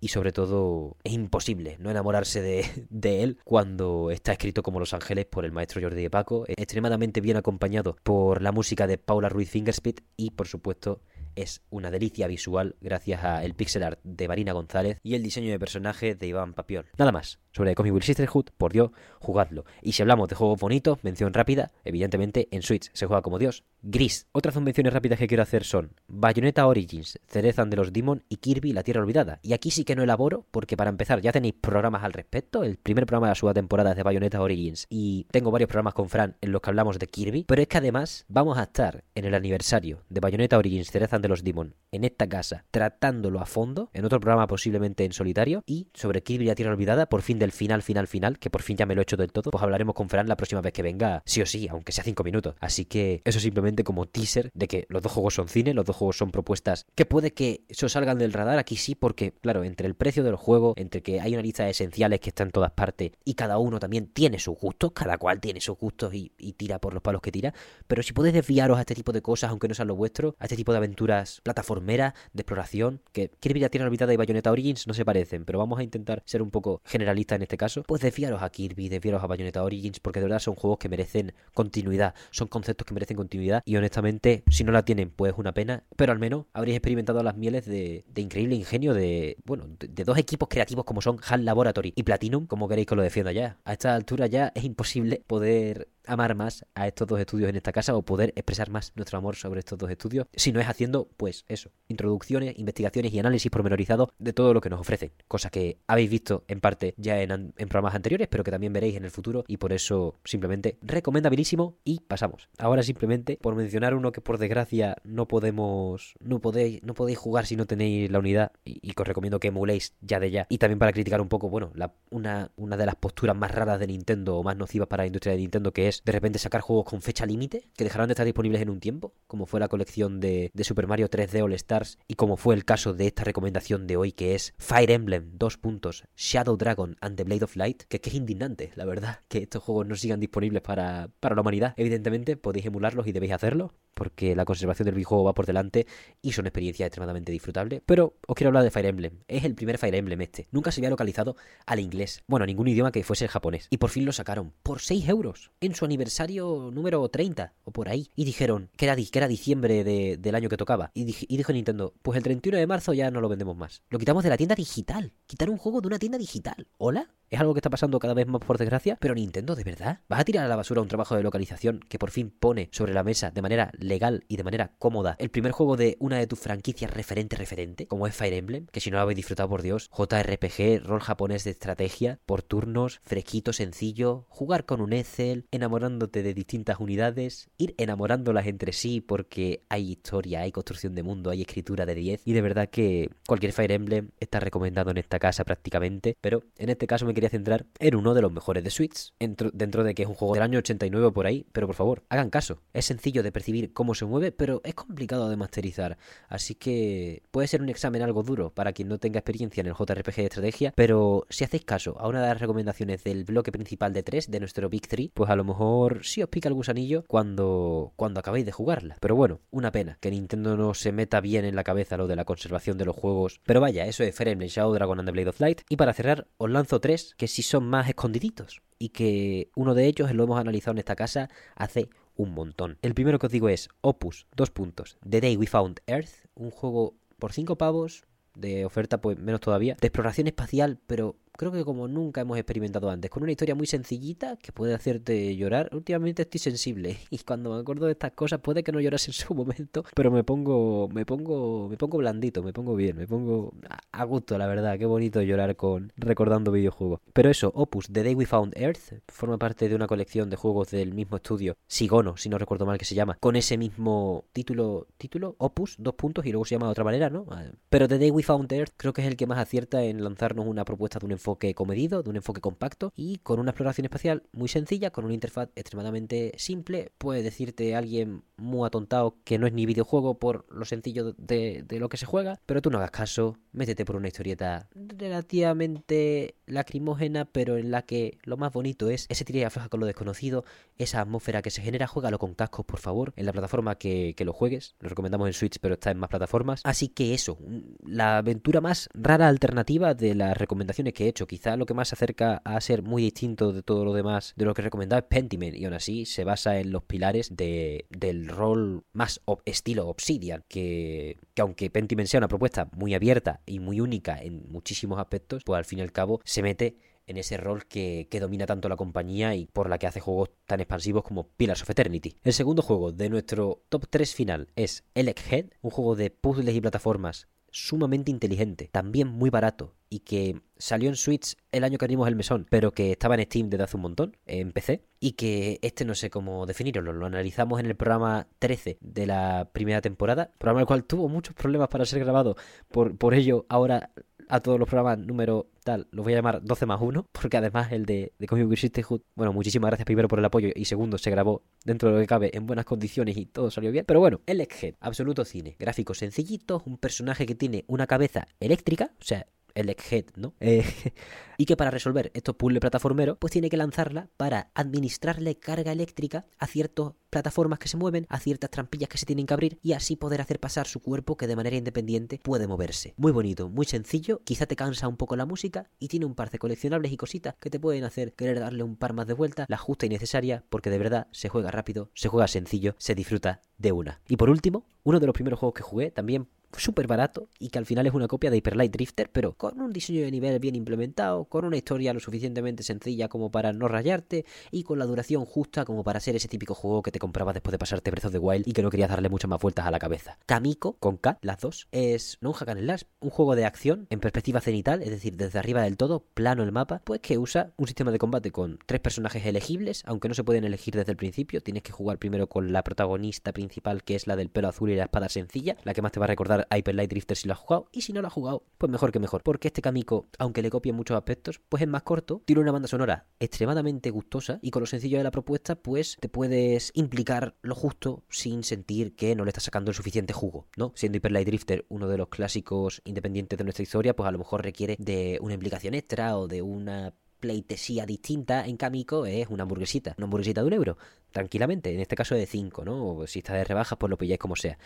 y sobre todo es imposible no enamorarse de, de, él cuando está escrito como Los Ángeles por el maestro Jordi de Paco, extremadamente bien acompañado por la música de Paula Ruiz Fingerspit y por supuesto es una delicia visual gracias al pixel art de Marina González y el diseño de personaje de Iván Papiol. Nada más, sobre Comic Will Sisterhood, por Dios, jugadlo. Y si hablamos de juegos bonitos, mención rápida, evidentemente en Switch se juega como Dios. Gris. Otras menciones rápidas que quiero hacer son Bayonetta Origins, Cerezan de los Demon y Kirby La Tierra Olvidada. Y aquí sí que no elaboro, porque para empezar ya tenéis programas al respecto. El primer programa de la segunda temporada es de Bayonetta Origins y tengo varios programas con Fran en los que hablamos de Kirby. Pero es que además vamos a estar en el aniversario de Bayonetta Origins, Cerezan de los Demon en esta casa, tratándolo a fondo, en otro programa posiblemente en solitario, y sobre Kirby La Tierra Olvidada, por fin del final, final, final, que por fin ya me lo he hecho del todo, pues hablaremos con Fran la próxima vez que venga, sí o sí, aunque sea cinco minutos. Así que eso simplemente como teaser de que los dos juegos son cine, los dos juegos son propuestas que puede que eso salgan del radar, aquí sí, porque claro, entre el precio del juego, entre que hay una lista de esenciales que está en todas partes, y cada uno también tiene sus gustos, cada cual tiene sus gustos y, tira por los palos que tira, pero si podéis desviaros a este tipo de cosas, aunque no sean lo vuestro, a este tipo de aventuras plataformera, de exploración, que Kirby la Tierra Olvidada y Bayonetta Origins no se parecen, pero vamos a intentar ser un poco generalistas en este caso, pues desviaros a Kirby, desviaros a Bayonetta Origins, porque de verdad son juegos que merecen continuidad, son conceptos que merecen continuidad, y honestamente, si no la tienen, pues es una pena, pero al menos habréis experimentado las mieles de, increíble ingenio de, bueno, de, de, dos equipos creativos como son HAL Laboratory y Platinum, como queréis que lo defienda ya. A esta altura ya es imposible poder amar más a estos dos estudios en esta casa o poder expresar más nuestro amor sobre estos dos estudios, si no es haciendo, pues eso, introducciones, investigaciones y análisis pormenorizados de todo lo que nos ofrecen, cosa que habéis visto en parte ya en, en programas anteriores, pero que también veréis en el futuro y por eso simplemente recomendabilísimo y pasamos. Ahora simplemente por mencionar uno que por desgracia no podemos, no podéis, no podéis jugar si no tenéis la unidad y, y que os recomiendo que emuléis ya de ya y también para criticar un poco, bueno, la, una, una de las posturas más raras de Nintendo o más nocivas para la industria de Nintendo que es de repente sacar juegos con fecha límite que dejarán de estar disponibles en un tiempo, como fue la colección de, Super Mario 3D All Stars y como fue el caso de esta recomendación de hoy que es Fire Emblem, dos puntos, Shadow Dragon and the Blade of Light, que, que es indignante, la verdad, que estos juegos no sigan disponibles para, para la humanidad. Evidentemente podéis emularlos y debéis hacerlo, porque la conservación del videojuego va por delante y son experiencias extremadamente disfrutables. Pero os quiero hablar de Fire Emblem. Es el primer Fire Emblem este. Nunca se había localizado al inglés. Bueno, ningún idioma que fuese el japonés. Y por fin lo sacaron. Por 6 euros. En su aniversario número 30 o por ahí. Y dijeron que era, que era diciembre de, del año que tocaba. Y, dije, y dijo Nintendo, pues el 31 de marzo ya no lo vendemos más. Lo quitamos de la tienda digital. Quitar un juego de una tienda digital. ¿Hola? Es algo que está pasando cada vez más por desgracia, pero Nintendo, ¿de verdad? ¿Vas a tirar a la basura un trabajo de localización que por fin pone sobre la mesa de manera legal y de manera cómoda el primer juego de una de tus franquicias referente referente, como es Fire Emblem, que si no lo habéis disfrutado por Dios, JRPG, rol japonés de estrategia, por turnos, fresquito, sencillo, jugar con un Excel, enamorándote de distintas unidades, ir enamorándolas entre sí porque hay historia, hay construcción de mundo, hay escritura de 10 y de verdad que cualquier Fire Emblem está recomendado en esta casa prácticamente, pero en este caso me quería centrar en uno de los mejores de Switch, dentro, dentro de que es un juego del año 89 por ahí, pero por favor, hagan caso. Es sencillo de percibir cómo se mueve, pero es complicado de masterizar, así que puede ser un examen algo duro para quien no tenga experiencia en el JRPG de estrategia, pero si hacéis caso a una de las recomendaciones del bloque principal de 3, de nuestro Big 3, pues a lo mejor sí os pica el gusanillo cuando, cuando acabéis de jugarla. Pero bueno, una pena que Nintendo no se meta bien en la cabeza lo de la conservación de los juegos. Pero vaya, eso es Fire Emblem Shadow Dragon and the Blade of Light. Y para cerrar, os lanzo tres que sí son más escondiditos y que uno de ellos lo hemos analizado en esta casa hace un montón. El primero que os digo es Opus, dos puntos, The Day We Found Earth, un juego por cinco pavos, de oferta, pues menos todavía. De exploración espacial, pero creo que como nunca hemos experimentado antes, con una historia muy sencillita que puede hacerte llorar. Últimamente estoy sensible y cuando me acuerdo de estas cosas puede que no llorase en su momento, pero me pongo me pongo me pongo blandito, me pongo bien, me pongo a gusto, la verdad, qué bonito llorar con recordando videojuegos. Pero eso, Opus The Day We Found Earth forma parte de una colección de juegos del mismo estudio, Sigono, si no recuerdo mal que se llama, con ese mismo título, título Opus, dos puntos y luego se llama de otra manera, ¿no? Pero The Day We Found Earth creo que es el que más acierta en lanzarnos una propuesta de un enfoque comedido, de un enfoque compacto y con una exploración espacial muy sencilla, con una interfaz extremadamente simple. Puede decirte alguien muy atontado que no es ni videojuego por lo sencillo de, lo que se juega, pero tú no hagas caso, métete por una historieta relativamente lacrimógena, pero en la que lo más bonito es ese tira y afloja con lo desconocido, esa atmósfera que se genera, juégalo con cascos, por favor, en la plataforma que, que lo juegues. Lo recomendamos en Switch, pero está en más plataformas. Así que eso, la aventura más rara alternativa de las recomendaciones que he. Quizá lo que más se acerca a ser muy distinto de todo lo demás de lo que he recomendado es Pentiment, y aún así se basa en los pilares de, del rol más estilo Obsidian, que, que aunque Pentiment sea una propuesta muy abierta y muy única en muchísimos aspectos, pues al fin y al cabo se mete en ese rol que, que, domina tanto la compañía y por la que hace juegos tan expansivos como Pillars of Eternity. El segundo juego de nuestro top 3 final es Elec Head, un juego de puzzles y plataformas sumamente inteligente, también muy barato y que salió en Switch el año que abrimos el mesón, pero que estaba en Steam desde hace un montón, en PC, y que este no sé cómo definirlo, lo analizamos en el programa 13 de la primera temporada, programa el cual tuvo muchos problemas para ser grabado, por, por ello ahora a todos los programas número tal, los voy a llamar 12 más 1, porque además el de, de Comic Sisterhood, bueno, muchísimas gracias primero por el apoyo y segundo, se grabó dentro de lo que cabe en buenas condiciones y todo salió bien. Pero bueno, el Head, absoluto cine, gráficos sencillitos, un personaje que tiene una cabeza eléctrica, o sea, el Head, ¿no? Eh, y que para resolver estos puzzles plataformeros, pues tiene que lanzarla para administrarle carga eléctrica a ciertas plataformas que se mueven, a ciertas trampillas que se tienen que abrir y así poder hacer pasar su cuerpo que de manera independiente puede moverse. Muy bonito, muy sencillo, quizá te cansa un poco la música y tiene un par de coleccionables y cositas que te pueden hacer querer darle un par más de vuelta, la justa y necesaria, porque de verdad se juega rápido, se juega sencillo, se disfruta de una. Y por último, uno de los primeros juegos que jugué, también súper barato y que al final es una copia de Hyper Light Drifter, pero con un diseño de nivel bien implementado, con una historia lo suficientemente sencilla como para no rayarte y con la duración justa como para ser ese típico juego que te comprabas después de pasarte Breath of the Wild y que no querías darle muchas más vueltas a la cabeza. Kamiko, con K, las dos, es no un hack and un juego de acción en perspectiva cenital, es decir, desde arriba del todo, plano el mapa, pues que usa un sistema de combate con tres personajes elegibles, aunque no se pueden elegir desde el principio, tienes que jugar primero con la protagonista principal que es la del pelo azul y la espada sencilla, la que más te va a recordar Hyper Light Drifter si lo has jugado, y si no lo has jugado, pues mejor que mejor, porque este Kamiko, aunque le copie muchos aspectos, pues es más corto, tiene una banda sonora extremadamente gustosa y con lo sencillo de la propuesta, pues te puedes implicar lo justo sin sentir que no le estás sacando el suficiente jugo, ¿no? Siendo Hyper Light Drifter uno de los clásicos independientes de nuestra historia, pues a lo mejor requiere de una implicación extra o de una pleitesía distinta en Kamiko es una hamburguesita, una hamburguesita de un euro, tranquilamente, en este caso de 5, ¿no? O si está de rebajas, pues lo pilláis como sea.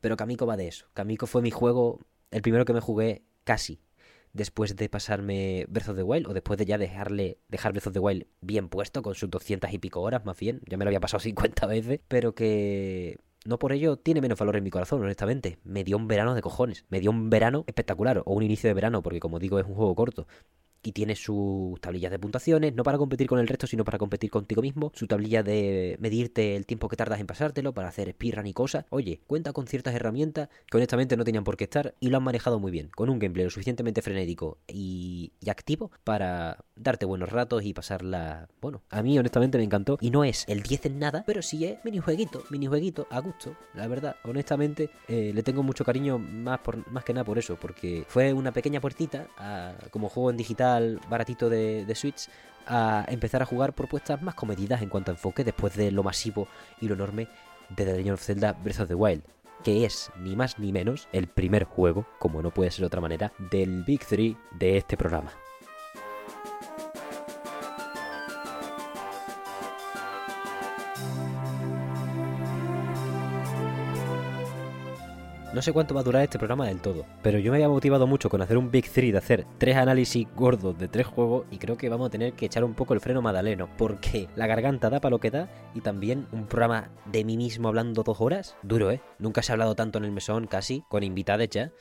Pero Kamiko va de eso. Kamiko fue mi juego, el primero que me jugué casi después de pasarme Breath of the Wild o después de ya dejarle dejar Breath of the Wild bien puesto con sus 200 y pico horas más bien, ya me lo había pasado 50 veces, pero que no por ello tiene menos valor en mi corazón, honestamente. Me dio un verano de cojones, me dio un verano espectacular o un inicio de verano porque como digo es un juego corto y tiene sus tablillas de puntuaciones, no para competir con el resto, sino para competir contigo mismo, su tablilla de medirte el tiempo que tardas en pasártelo, para hacer speedrun y cosas. Oye, cuenta con ciertas herramientas que honestamente no tenían por qué estar y lo han manejado muy bien, con un gameplay lo suficientemente frenético y, y activo para darte buenos ratos y pasarla, bueno, a mí honestamente me encantó y no es el 10 en nada, pero sí es minijueguito, minijueguito a gusto, la verdad, honestamente eh, le tengo mucho cariño más, por, más que nada por eso, porque fue una pequeña puertita como juego en digital baratito de, de Switch a empezar a jugar propuestas más comedidas en cuanto a enfoque después de lo masivo y lo enorme de The Legend of Zelda Breath of the Wild que es ni más ni menos el primer juego, como no puede ser de otra manera, del Big 3 de este programa. No sé cuánto va a durar este programa del todo, pero yo me había motivado mucho con hacer un Big 3 de hacer tres análisis gordos de tres juegos y creo que vamos a tener que echar un poco el freno madaleno, porque la garganta da para lo que da y también un programa de mí mismo hablando dos horas, duro, ¿eh? Nunca se ha hablado tanto en el mesón casi, con invitados ya,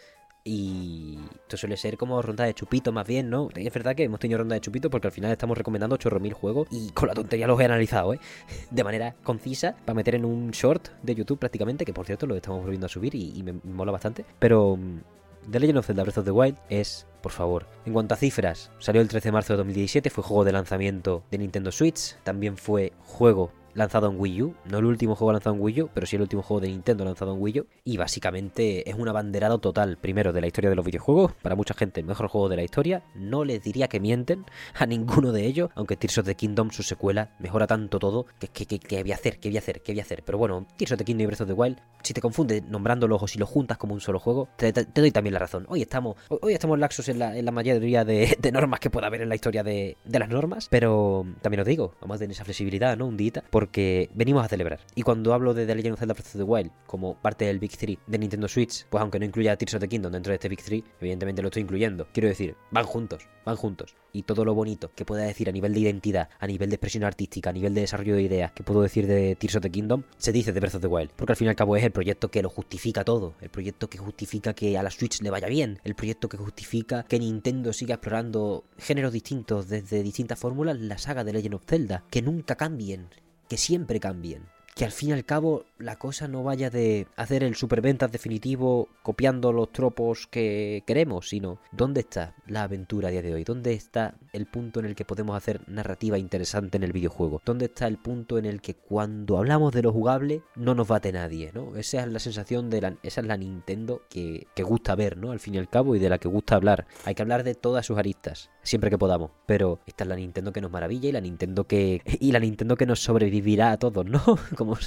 Y esto suele ser como ronda de chupito más bien, ¿no? Es verdad que hemos tenido ronda de chupito porque al final estamos recomendando chorro mil juegos y con la tontería los he analizado, ¿eh? De manera concisa para meter en un short de YouTube prácticamente, que por cierto lo estamos volviendo a subir y, y me mola bastante. Pero mm, The Legend of Zelda Breath of the Wild es por favor. En cuanto a cifras, salió el 13 de marzo de 2017, fue juego de lanzamiento de Nintendo Switch, también fue juego lanzado en Wii U, no el último juego lanzado en Wii U, pero sí el último juego de Nintendo lanzado en Wii U, y básicamente es un abanderado total, primero, de la historia de los videojuegos, para mucha gente el mejor juego de la historia, no les diría que mienten a ninguno de ellos, aunque Tears of the Kingdom, su secuela, mejora tanto todo, que, que, que, que voy a hacer, que voy a hacer, que voy a hacer, pero bueno, Tears of the Kingdom y Breath of the Wild, si te confundes nombrándolos o si los juntas como un solo juego, te, doy también la razón, hoy estamos, hoy estamos laxos en la, en la mayoría de, normas que pueda haber en la historia de, de las normas, pero también os digo, vamos a tener esa flexibilidad, ¿no? Un día, porque venimos a celebrar. Y cuando hablo de The Legend of Zelda Breath of the Wild como parte del Big 3 de Nintendo Switch, pues aunque no incluya Tears of the Kingdom dentro de este Big 3, evidentemente lo estoy incluyendo. Quiero decir, van juntos, van juntos. Y todo lo bonito que pueda decir a nivel de identidad, a nivel de expresión artística, a nivel de desarrollo de ideas, que puedo decir de Tears of the Kingdom, se dice de Breath of the Wild. Porque al fin y al cabo es el proyecto que lo justifica todo. El proyecto que justifica que a la Switch le vaya bien. El proyecto que justifica que Nintendo siga explorando géneros distintos desde distintas fórmulas la saga de Legend of Zelda. Que nunca cambien. Que siempre cambien que al fin y al cabo la cosa no vaya de hacer el superventas definitivo copiando los tropos que queremos, sino dónde está la aventura a día de hoy, dónde está el punto en el que podemos hacer narrativa interesante en el videojuego, dónde está el punto en el que cuando hablamos de lo jugable no nos bate nadie, ¿no? Esa es la sensación de la, esa es la Nintendo que, que gusta ver, ¿no? Al fin y al cabo y de la que gusta hablar. Hay que hablar de todas sus aristas, siempre que podamos, pero esta es la Nintendo que nos maravilla y la Nintendo que y la Nintendo que nos sobrevivirá a todos, ¿no? Como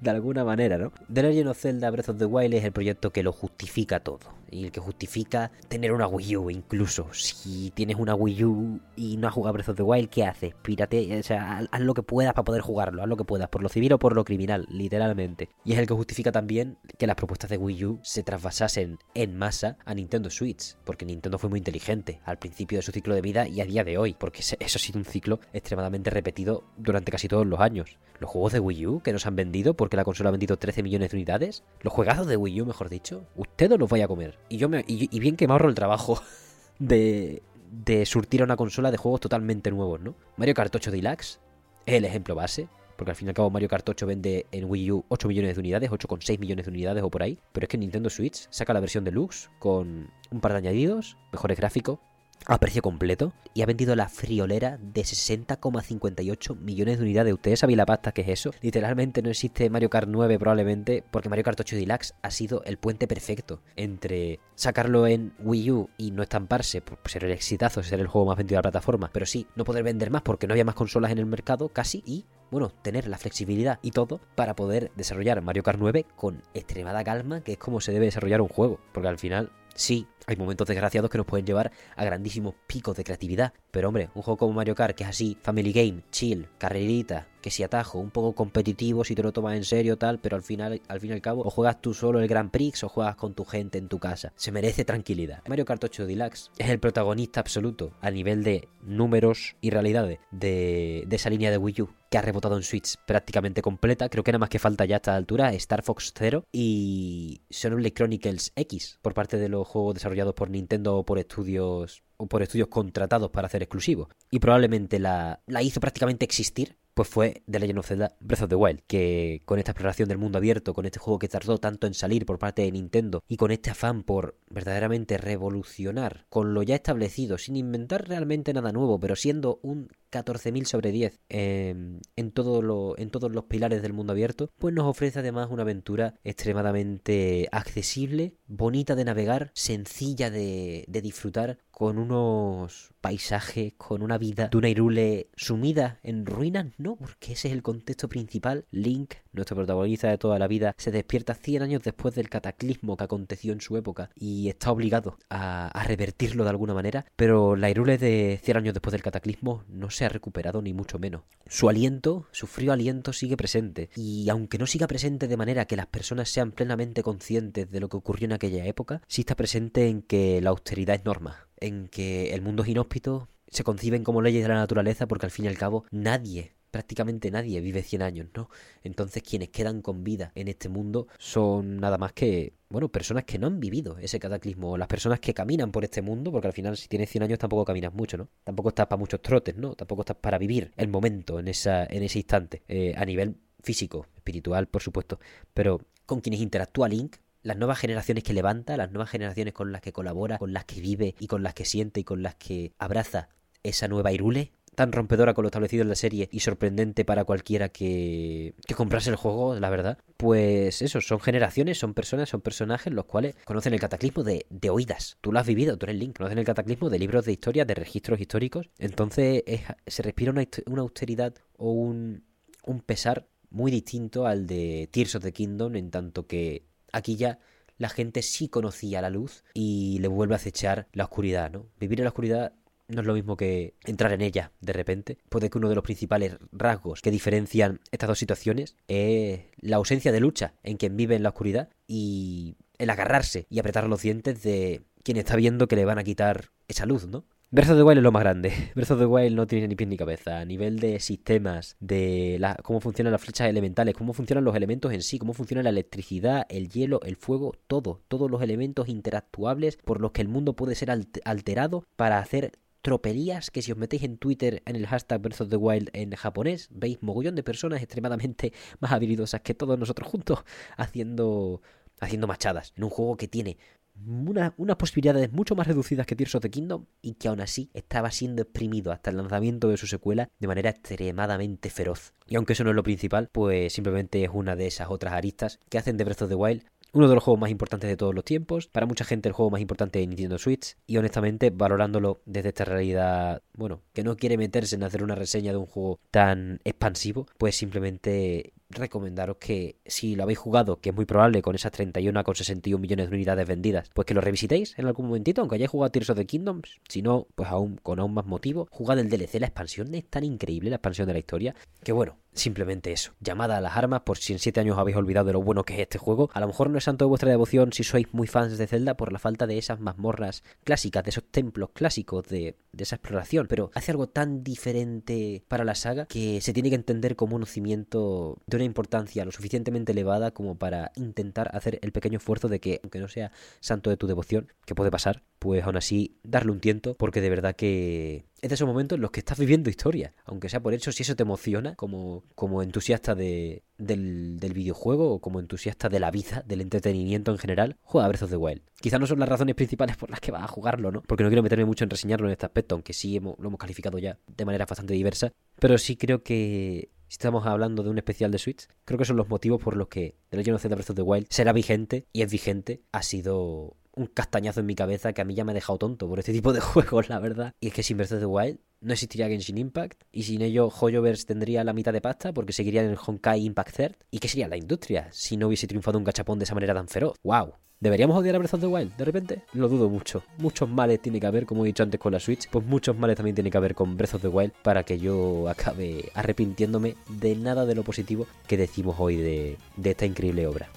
de alguna manera, ¿no? The Legend of Zelda Breath of the Wild es el proyecto que lo justifica todo. Y el que justifica tener una Wii U incluso. Si tienes una Wii U y no has jugado Breath of the Wild, ¿qué haces? Pírate, o sea, haz lo que puedas para poder jugarlo, haz lo que puedas, por lo civil o por lo criminal, literalmente. Y es el que justifica también que las propuestas de Wii U se trasvasasen en masa a Nintendo Switch, porque Nintendo fue muy inteligente al principio de su ciclo de vida y a día de hoy, porque eso ha sido un ciclo extremadamente repetido durante casi todos los años. Los juegos de Wii U que nos han vendido porque la consola ha vendido 13 millones de unidades, los juegazos de Wii U, mejor dicho, usted no los vaya a comer. Y yo me, y, y bien que me ahorro el trabajo de, de surtir a una consola de juegos totalmente nuevos, ¿no? Mario Kart 8 Deluxe es el ejemplo base, porque al fin y al cabo Mario Kart 8 vende en Wii U 8 millones de unidades, 8,6 millones de unidades o por ahí, pero es que Nintendo Switch saca la versión deluxe con un par de añadidos, mejores gráficos, a precio completo y ha vendido la friolera de 60,58 millones de unidades. ¿Ustedes saben la pasta que es eso? Literalmente no existe Mario Kart 9 probablemente porque Mario Kart 8 Deluxe ha sido el puente perfecto entre sacarlo en Wii U y no estamparse por ser el exitazo, ser el juego más vendido de la plataforma, pero sí no poder vender más porque no había más consolas en el mercado casi y bueno, tener la flexibilidad y todo para poder desarrollar Mario Kart 9 con extremada calma, que es como se debe desarrollar un juego, porque al final Sí, hay momentos desgraciados que nos pueden llevar a grandísimos picos de creatividad. Pero hombre, un juego como Mario Kart, que es así, family game, chill, carrerita, que si atajo, un poco competitivo si te lo tomas en serio, tal, pero al final, al fin y al cabo, o juegas tú solo el Grand Prix o juegas con tu gente en tu casa. Se merece tranquilidad. Mario Kart 8 Deluxe es el protagonista absoluto a nivel de números y realidades de, de esa línea de Wii U que ha rebotado en Switch prácticamente completa. Creo que nada más que falta ya a esta altura Star Fox Zero y Xenoblade Chronicles X por parte de los juegos desarrollados por Nintendo o por estudios o por estudios contratados para hacer exclusivos. Y probablemente la, la hizo prácticamente existir pues fue The Legend of Zelda Breath of the Wild, que con esta exploración del mundo abierto, con este juego que tardó tanto en salir por parte de Nintendo y con este afán por verdaderamente revolucionar con lo ya establecido, sin inventar realmente nada nuevo, pero siendo un 14.000 sobre 10 eh, en, todo lo, en todos los pilares del mundo abierto, pues nos ofrece además una aventura extremadamente accesible, bonita de navegar, sencilla de, de disfrutar, con unos paisajes, con una vida de una Irule sumida en ruinas, no, porque ese es el contexto principal. Link, nuestro protagonista de toda la vida, se despierta 100 años después del cataclismo que aconteció en su época y está obligado a, a revertirlo de alguna manera, pero la Irule de 100 años después del cataclismo no se ha recuperado ni mucho menos. Su aliento, su frío aliento sigue presente y aunque no siga presente de manera que las personas sean plenamente conscientes de lo que ocurrió en aquella época, sí está presente en que la austeridad es norma en que el mundo es inhóspito, se conciben como leyes de la naturaleza porque al fin y al cabo nadie prácticamente nadie vive 100 años, ¿no? Entonces quienes quedan con vida en este mundo son nada más que, bueno, personas que no han vivido ese cataclismo, las personas que caminan por este mundo, porque al final si tienes 100 años tampoco caminas mucho, ¿no? Tampoco estás para muchos trotes, ¿no? Tampoco estás para vivir el momento en, esa, en ese instante, eh, a nivel físico, espiritual, por supuesto, pero con quienes interactúa Link, las nuevas generaciones que levanta, las nuevas generaciones con las que colabora, con las que vive y con las que siente y con las que abraza esa nueva Irule, tan rompedora con lo establecido en la serie y sorprendente para cualquiera que, que comprase el juego, la verdad. Pues eso, son generaciones, son personas, son personajes los cuales conocen el cataclismo de, oídas. Tú lo has vivido, tú eres Link, conocen el cataclismo de libros de historia, de registros históricos. Entonces se respira una, una austeridad o un, un pesar muy distinto al de Tears of the Kingdom, en tanto que aquí ya la gente sí conocía la luz y le vuelve a acechar la oscuridad, ¿no? Vivir en la oscuridad no es lo mismo que entrar en ella de repente. Puede que uno de los principales rasgos que diferencian estas dos situaciones es la ausencia de lucha en quien vive en la oscuridad y el agarrarse y apretar los dientes de quien está viendo que le van a quitar esa luz, ¿no? Breath of the Wild es lo más grande. Breath of the Wild no tiene ni pies ni cabeza. A nivel de sistemas, de la, cómo funcionan las flechas elementales, cómo funcionan los elementos en sí, cómo funciona la electricidad, el hielo, el fuego, todo. Todos los elementos interactuables por los que el mundo puede ser alterado para hacer tropelías que si os metéis en Twitter en el hashtag Breath of the Wild en japonés, veis mogollón de personas extremadamente más habilidosas que todos nosotros juntos haciendo haciendo machadas en un juego que tiene una, unas posibilidades mucho más reducidas que Tears of the Kingdom y que aún así estaba siendo exprimido hasta el lanzamiento de su secuela de manera extremadamente feroz. Y aunque eso no es lo principal, pues simplemente es una de esas otras aristas que hacen de Breath of the Wild uno de los juegos más importantes de todos los tiempos, para mucha gente el juego más importante de Nintendo Switch y honestamente valorándolo desde esta realidad, bueno, que no quiere meterse en hacer una reseña de un juego tan expansivo, pues simplemente recomendaros que si lo habéis jugado, que es muy probable con esas 31,61 millones de unidades vendidas, pues que lo revisitéis en algún momentito, aunque hayáis jugado Tears of the Kingdom, si no, pues aún con aún más motivo, jugad el DLC, la expansión es tan increíble, la expansión de la historia, que bueno, simplemente eso, llamada a las armas por si en 7 años habéis olvidado de lo bueno que es este juego, a lo mejor no es santo de vuestra devoción si sois muy fans de Zelda por la falta de esas mazmorras clásicas, de esos templos clásicos de, esa exploración, pero hace algo tan diferente para la saga que se tiene que entender como un conocimiento de una importancia lo suficientemente elevada como para intentar hacer el pequeño esfuerzo de que, aunque no sea santo de tu devoción, que puede pasar, pues aún así darle un tiento, porque de verdad que es de esos momentos en los que estás viviendo historia, aunque sea por eso, si eso te emociona como, como entusiasta de, del, videojuego o como entusiasta de la vida, del entretenimiento en general, juega Breath of the Wild. Quizás no son las razones principales por las que vas a jugarlo, ¿no? Porque no quiero meterme mucho en reseñarlo en este aspecto, aunque sí lo hemos calificado ya de manera bastante diversa, pero sí creo que si estamos hablando de un especial de Switch, creo que son los motivos por los que The Legend of Zelda Breath of the Wild será vigente y es vigente. Ha sido un castañazo en mi cabeza que a mí ya me ha dejado tonto por este tipo de juegos, la verdad. Y es que sin Breath of the Wild no existiría Genshin Impact y sin ello Hoyoverse tendría la mitad de pasta porque seguiría en el Honkai Impact Third. ¿Y qué sería la industria si no hubiese triunfado un gachapón de esa manera tan feroz? ¡Wow! ¿Deberíamos odiar a Breath of the Wild de repente? Lo dudo mucho. Muchos males tiene que haber, como he dicho antes con la Switch, pues muchos males también tiene que haber con Breath of the Wild para que yo acabe arrepintiéndome de nada de lo positivo que decimos hoy de, de esta increíble obra.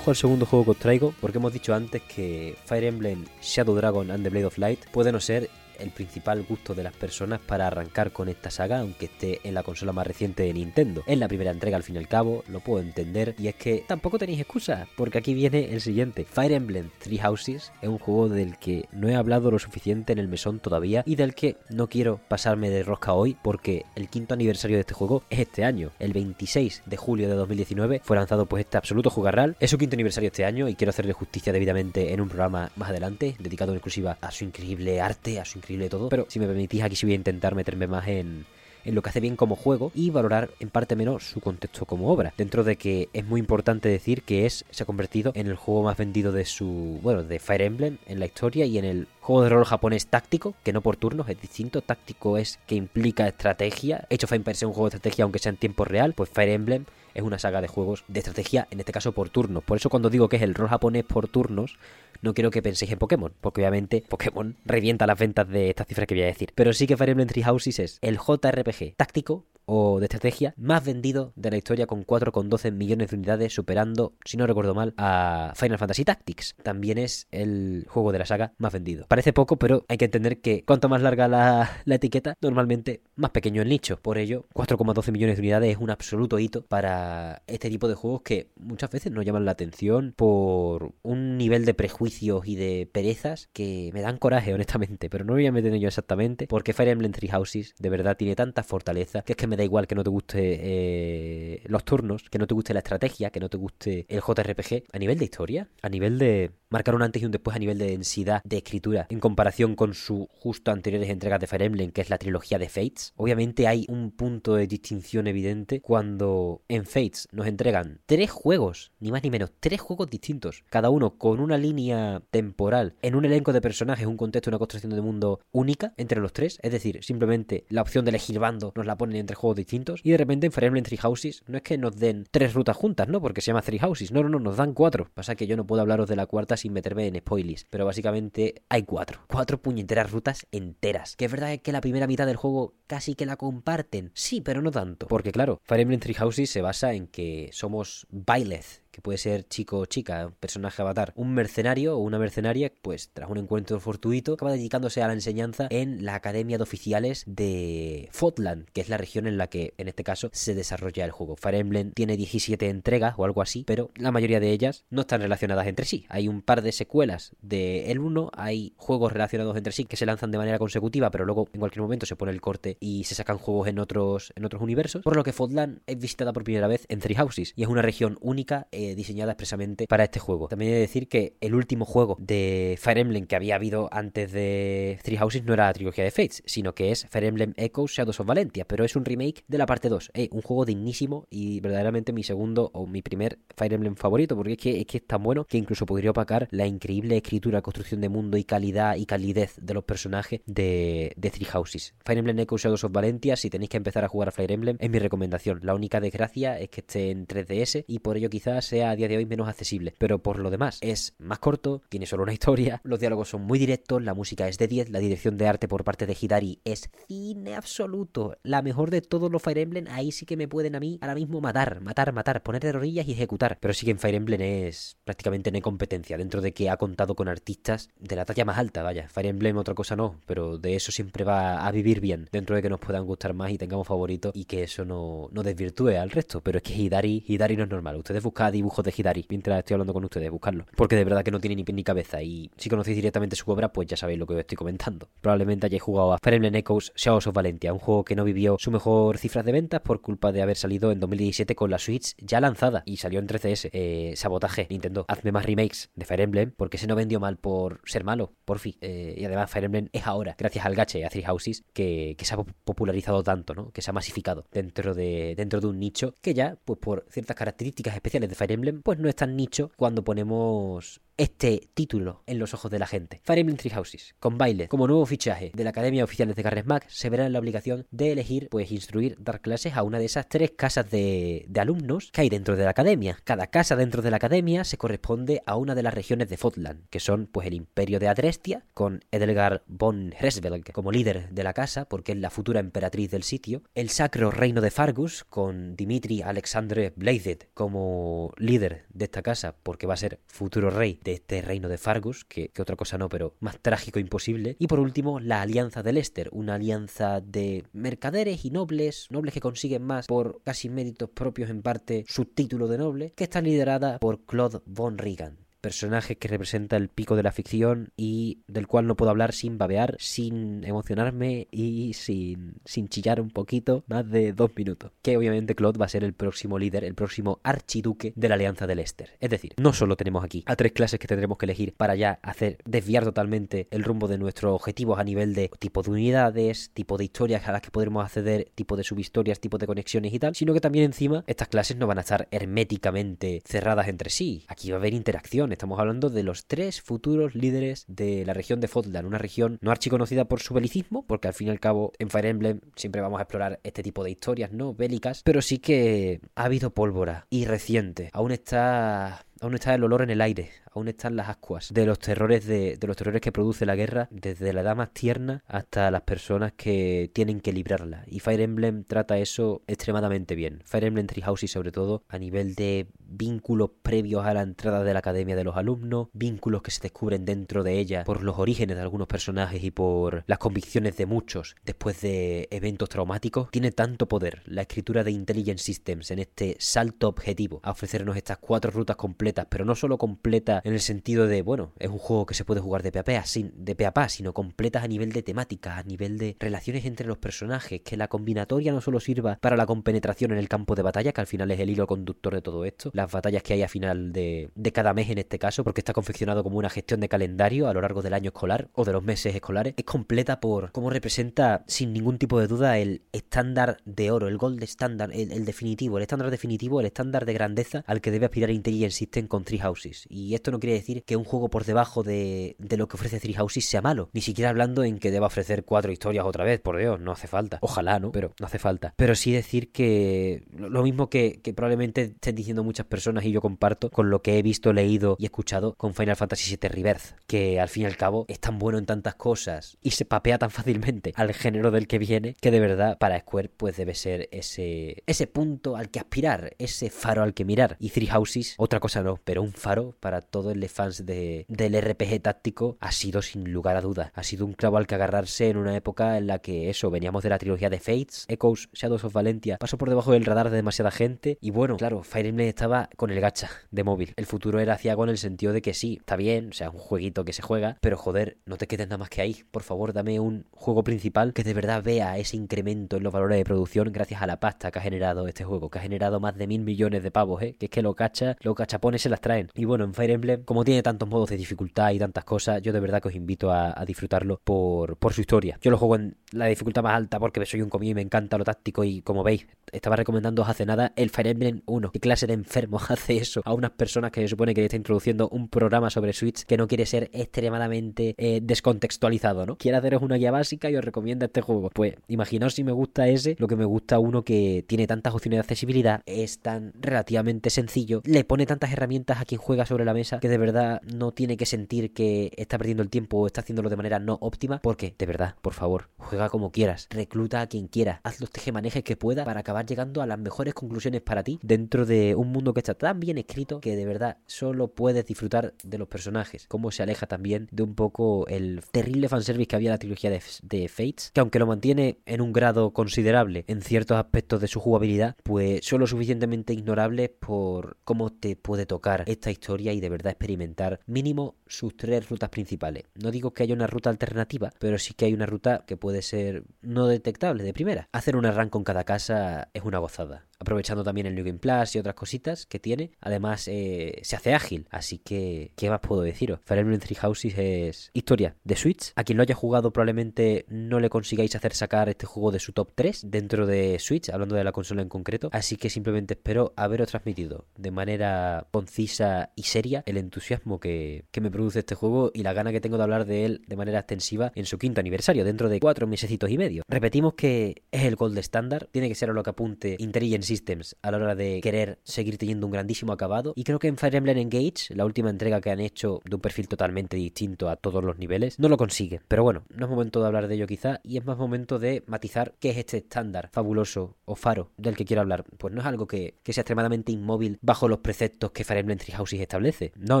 Ojo al segundo juego que os traigo, porque hemos dicho antes que Fire Emblem Shadow Dragon and the Blade of Light puede no ser el principal gusto de las personas para arrancar con esta saga, aunque esté en la consola más reciente de Nintendo. Es la primera entrega al fin y al cabo, lo puedo entender, y es que tampoco tenéis excusa, porque aquí viene el siguiente. Fire Emblem Three Houses es un juego del que no he hablado lo suficiente en el mesón todavía y del que no quiero pasarme de rosca hoy, porque el quinto aniversario de este juego es este año. El 26 de julio de 2019 fue lanzado pues este absoluto jugarral. Es su quinto aniversario este año y quiero hacerle justicia debidamente en un programa más adelante, dedicado en exclusiva a su increíble arte, a su increíble todo. Pero si me permitís, aquí sí voy a intentar meterme más en, en lo que hace bien como juego y valorar en parte menos su contexto como obra. Dentro de que es muy importante decir que es se ha convertido en el juego más vendido de su, bueno, de Fire Emblem en la historia y en el juego de rol japonés táctico, que no por turnos, es distinto. Táctico es que implica estrategia. Hecho of Empires es un juego de estrategia aunque sea en tiempo real, pues Fire Emblem es una saga de juegos de estrategia, en este caso por turnos. Por eso cuando digo que es el rol japonés por turnos, no quiero que penséis en Pokémon, porque obviamente Pokémon revienta las ventas de estas cifras que voy a decir. Pero sí que Fire Emblem Three Houses es el JRPG táctico o de estrategia más vendido de la historia con 4,12 millones de unidades, superando, si no recuerdo mal, a Final Fantasy Tactics. También es el juego de la saga más vendido. Parece poco, pero hay que entender que cuanto más larga la, la etiqueta, normalmente más pequeño el nicho. Por ello, 4,12 millones de unidades es un absoluto hito para este tipo de juegos que muchas veces nos llaman la atención por un nivel de prejuicios y de perezas que me dan coraje, honestamente. Pero no voy a meter en ello exactamente, porque Fire Emblem Three Houses de verdad tiene tanta fortaleza que es que me da igual que no te guste eh, los turnos, que no te guste la estrategia, que no te guste el JRPG. A nivel de historia, a nivel de marcar un antes y un después a nivel de densidad de escritura en comparación con sus justo anteriores entregas de Fire que es la trilogía de Fates. Obviamente hay un punto de distinción evidente cuando en Fates nos entregan tres juegos, ni más ni menos, tres juegos distintos, cada uno con una línea temporal, en un elenco de personajes, un contexto, una construcción de mundo única entre los tres, es decir, simplemente la opción de elegir bando nos la ponen entre juegos distintos y de repente en Fire Emblem Three Houses no es que nos den tres rutas juntas, ¿no? Porque se llama Three Houses, no, no, no, nos dan cuatro. Pasa que yo no puedo hablaros de la cuarta sin meterme en spoilers, pero básicamente hay cuatro, cuatro puñeteras rutas enteras. Que es verdad que la primera mitad del juego casi que la comparten, sí, pero no tanto. Porque claro, Fire Emblem Three Houses se basa en que somos Byleth, que puede ser chico o chica, un personaje avatar, un mercenario o una mercenaria, pues tras un encuentro fortuito, acaba dedicándose a la enseñanza en la Academia de Oficiales de Fotland, que es la región en la que en este caso se desarrolla el juego. Fire Emblem tiene 17 entregas o algo así, pero la mayoría de ellas no están relacionadas entre sí. Hay un par de secuelas de el 1, hay juegos relacionados entre sí que se lanzan de manera consecutiva, pero luego en cualquier momento se pone el corte y se sacan juegos en otros en otros universos, por lo que Fotland es visitada por primera vez en Three Houses y es una región única eh, diseñada expresamente para este juego. También he de decir que el último juego de Fire Emblem que había habido antes de Three Houses no era la trilogía de Fates, sino que es Fire Emblem Echoes Shadows of Valentia, pero es un remake de la parte 2. Eh, un juego dignísimo y verdaderamente mi segundo o mi primer Fire Emblem favorito, porque es que, es tan bueno que incluso podría opacar la increíble escritura, construcción de mundo y calidad y calidez de los personajes de, de Three Houses. Fire Emblem Echoes Shadows of Valentia, si tenéis que empezar a jugar a Fire Emblem, es mi recomendación. La única desgracia es que esté en 3DS y por ello quizás sea a día de hoy menos accesible. Pero por lo demás, es más corto, tiene solo una historia, los diálogos son muy directos, la música es de 10, la dirección de arte por parte de Hidari es cine absoluto. La mejor de todos los Fire Emblem, ahí sí que me pueden a mí ahora mismo matar, matar, matar, poner de rodillas y ejecutar. Pero sí que en Fire Emblem es prácticamente no hay competencia, dentro de que ha contado con artistas de la talla más alta, vaya. Fire Emblem otra cosa no, pero de eso siempre va a vivir bien, dentro de que nos puedan gustar más y tengamos favoritos y que eso no, no desvirtúe al resto. Pero es que Hidari, Hidari no es normal. Ustedes buscan dibujos de Hidari mientras estoy hablando con ustedes, buscarlo. Porque de verdad que no tiene ni pie ni cabeza. Y si conocéis directamente su obra, pues ya sabéis lo que os estoy comentando. Probablemente hayáis jugado a Fire Emblem Echoes Shadows of Valentia, un juego que no vivió su mejor cifras de ventas por culpa de haber salido en 2017 con la Switch ya lanzada y salió en 3DS. Eh, sabotaje, Nintendo. Hazme más remakes de Fire Emblem porque se no vendió mal por ser malo, por fin. Eh, y además Fire Emblem es ahora, gracias al gache a Three Houses, que, que se ha popularizado tanto, ¿no? Que se ha masificado dentro de, dentro de un nicho que ya, pues por ciertas características especiales de Fire Emblem, pues no es tan nicho cuando ponemos este título en los ojos de la gente. Fire Emblem Three Houses, con baile, como nuevo fichaje de la Academia Oficiales de Garres Mac, se verá en la obligación de elegir, pues instruir, dar clases a una de esas tres casas de, de alumnos que hay dentro de la academia. Cada casa dentro de la academia se corresponde a una de las regiones de Fotland, que son pues el Imperio de Adrestia, con Edelgar von Hresvelg como líder de la casa, porque es la futura emperatriz del sitio, el Sacro Reino de Fargus, con Dimitri Alexandre Blazed como líder de esta casa, porque va a ser futuro rey de este reino de Fargus, que, otra cosa no, pero más trágico imposible. Y por último, la Alianza de Lester, una alianza de mercaderes y nobles, nobles que consiguen más por casi méritos propios en parte su título de noble, que está liderada por Claude von Regan personaje que representa el pico de la ficción y del cual no puedo hablar sin babear, sin emocionarme y sin, sin chillar un poquito más de dos minutos. Que obviamente Claude va a ser el próximo líder, el próximo archiduque de la Alianza de Lester. Es decir, no solo tenemos aquí a tres clases que tendremos que elegir para ya hacer desviar totalmente el rumbo de nuestros objetivos a nivel de tipo de unidades, tipo de historias a las que podremos acceder, tipo de subhistorias, tipo de conexiones y tal, sino que también encima estas clases no van a estar herméticamente cerradas entre sí. Aquí va a haber interacción Estamos hablando de los tres futuros líderes de la región de Fotland, una región no archiconocida por su belicismo, porque al fin y al cabo en Fire Emblem siempre vamos a explorar este tipo de historias no bélicas, pero sí que ha habido pólvora y reciente. Aún está Aún está el olor en el aire aún están las ascuas de los terrores de, los terrores que produce la guerra, desde la edad más tierna hasta las personas que tienen que librarla. Y Fire Emblem trata eso extremadamente bien. Fire Emblem Three Houses sobre todo a nivel de vínculos previos a la entrada de la academia de los alumnos, vínculos que se descubren dentro de ella por los orígenes de algunos personajes y por las convicciones de muchos después de eventos traumáticos, tiene tanto poder la escritura de Intelligent Systems en este salto objetivo a ofrecernos estas cuatro rutas completas, pero no solo completas en el sentido de, bueno, es un juego que se puede jugar de pe a sin, de sino completas a nivel de temática, a nivel de relaciones entre los personajes, que la combinatoria no solo sirva para la compenetración en el campo de batalla, que al final es el hilo conductor de todo esto, las batallas que hay a final de, de cada mes en este caso, porque está confeccionado como una gestión de calendario a lo largo del año escolar o de los meses escolares, es completa por cómo representa sin ningún tipo de duda el estándar de oro, el gold estándar, el, definitivo, el estándar definitivo, el estándar de grandeza al que debe aspirar Intelligent System con Three Houses. Y esto no quiere decir que un juego por debajo de, de lo que ofrece Three Houses sea malo, ni siquiera hablando en que deba ofrecer cuatro historias otra vez, por Dios, no hace falta. Ojalá, ¿no? Pero no hace falta. Pero sí decir que lo mismo que, probablemente estén diciendo muchas personas y yo comparto con lo que he visto, leído y escuchado con Final Fantasy VII Rebirth, que al fin y al cabo es tan bueno en tantas cosas y se papea tan fácilmente al género del que viene que de verdad para Square pues debe ser ese, ese punto al que aspirar, ese faro al que mirar. Y Three Houses, otra cosa no, pero un faro para todos los fans de, del RPG táctico ha sido sin lugar a dudas. Ha sido un clavo al que agarrarse en una época en la que eso, veníamos de la trilogía de Fates, Echoes, Shadows of Valentia, pasó por debajo del radar de demasiada gente y bueno, claro, Fire Emblem estaba con el gacha de móvil. El futuro era ciago en el sentido de que sí, está bien, o sea, un jueguito que se juega, pero joder, no te quedes nada más que ahí. Por favor, dame un juego principal que de verdad vea ese incremento en los valores de producción gracias a la pasta que ha generado este juego, que ha generado más de mil millones de pavos, ¿eh? Que es que los cacha, los cachapones se las traen. Y bueno, en Fire Emblem, como tiene tantos modos de dificultad y tantas cosas, yo de verdad que os invito a, disfrutarlo por, su historia. Yo lo juego en la dificultad más alta porque soy un comido y me encanta lo táctico y como veis, estaba recomendando hace nada el Fire Emblem 1. ¿Qué clase de enfermo hace eso a unas personas que se supone que está introduciendo un programa sobre Switch que no quiere ser extremadamente eh, descontextualizado, ¿no? Quiere haceros una guía básica y os recomienda este juego. Pues imaginaos si me gusta ese, lo que me gusta uno que tiene tantas opciones de accesibilidad, es tan relativamente sencillo, le pone tantas herramientas a quien juega sobre la mesa que de verdad no tiene que sentir que está perdiendo el tiempo o está haciéndolo de manera no óptima, porque de verdad, por favor, juega como quieras, recluta a quien quiera, haz los tejemanejes que pueda para acabar llegando a las mejores conclusiones para ti dentro de un mundo que está tan bien escrito que de verdad solo puedes disfrutar de los personajes. Cómo se aleja también de un poco el terrible fanservice que había en la trilogía de, de Fates, que aunque lo mantiene en un grado considerable en ciertos aspectos de su jugabilidad, pues son lo suficientemente ignorables por cómo te puede tocar esta historia y de verdad experimentar mínimo sus tres rutas principales. No digo que haya una ruta alternativa, pero sí que hay una ruta que puede ser no detectable de primera. Hacer un run con cada casa es una gozada aprovechando también el New Game Plus y otras cositas que tiene. Además, eh, se hace ágil, así que, ¿qué más puedo deciros? Fire Emblem Three Houses es historia de Switch. A quien lo haya jugado, probablemente no le consigáis hacer sacar este juego de su top 3 dentro de Switch, hablando de la consola en concreto. Así que simplemente espero haberos transmitido de manera concisa y seria el entusiasmo que, que me produce este juego y la gana que tengo de hablar de él de manera extensiva en su quinto aniversario, dentro de cuatro mesecitos y medio. Repetimos que es el gold estándar, tiene que ser a lo que apunte Intelligence Systems a la hora de querer seguir teniendo un grandísimo acabado. Y creo que en Fire Emblem Engage, la última entrega que han hecho de un perfil totalmente distinto a todos los niveles, no lo consigue. Pero bueno, no es momento de hablar de ello quizá, y es más momento de matizar qué es este estándar fabuloso o faro del que quiero hablar. Pues no es algo que, sea extremadamente inmóvil bajo los preceptos que Fire Emblem Three Houses establece. No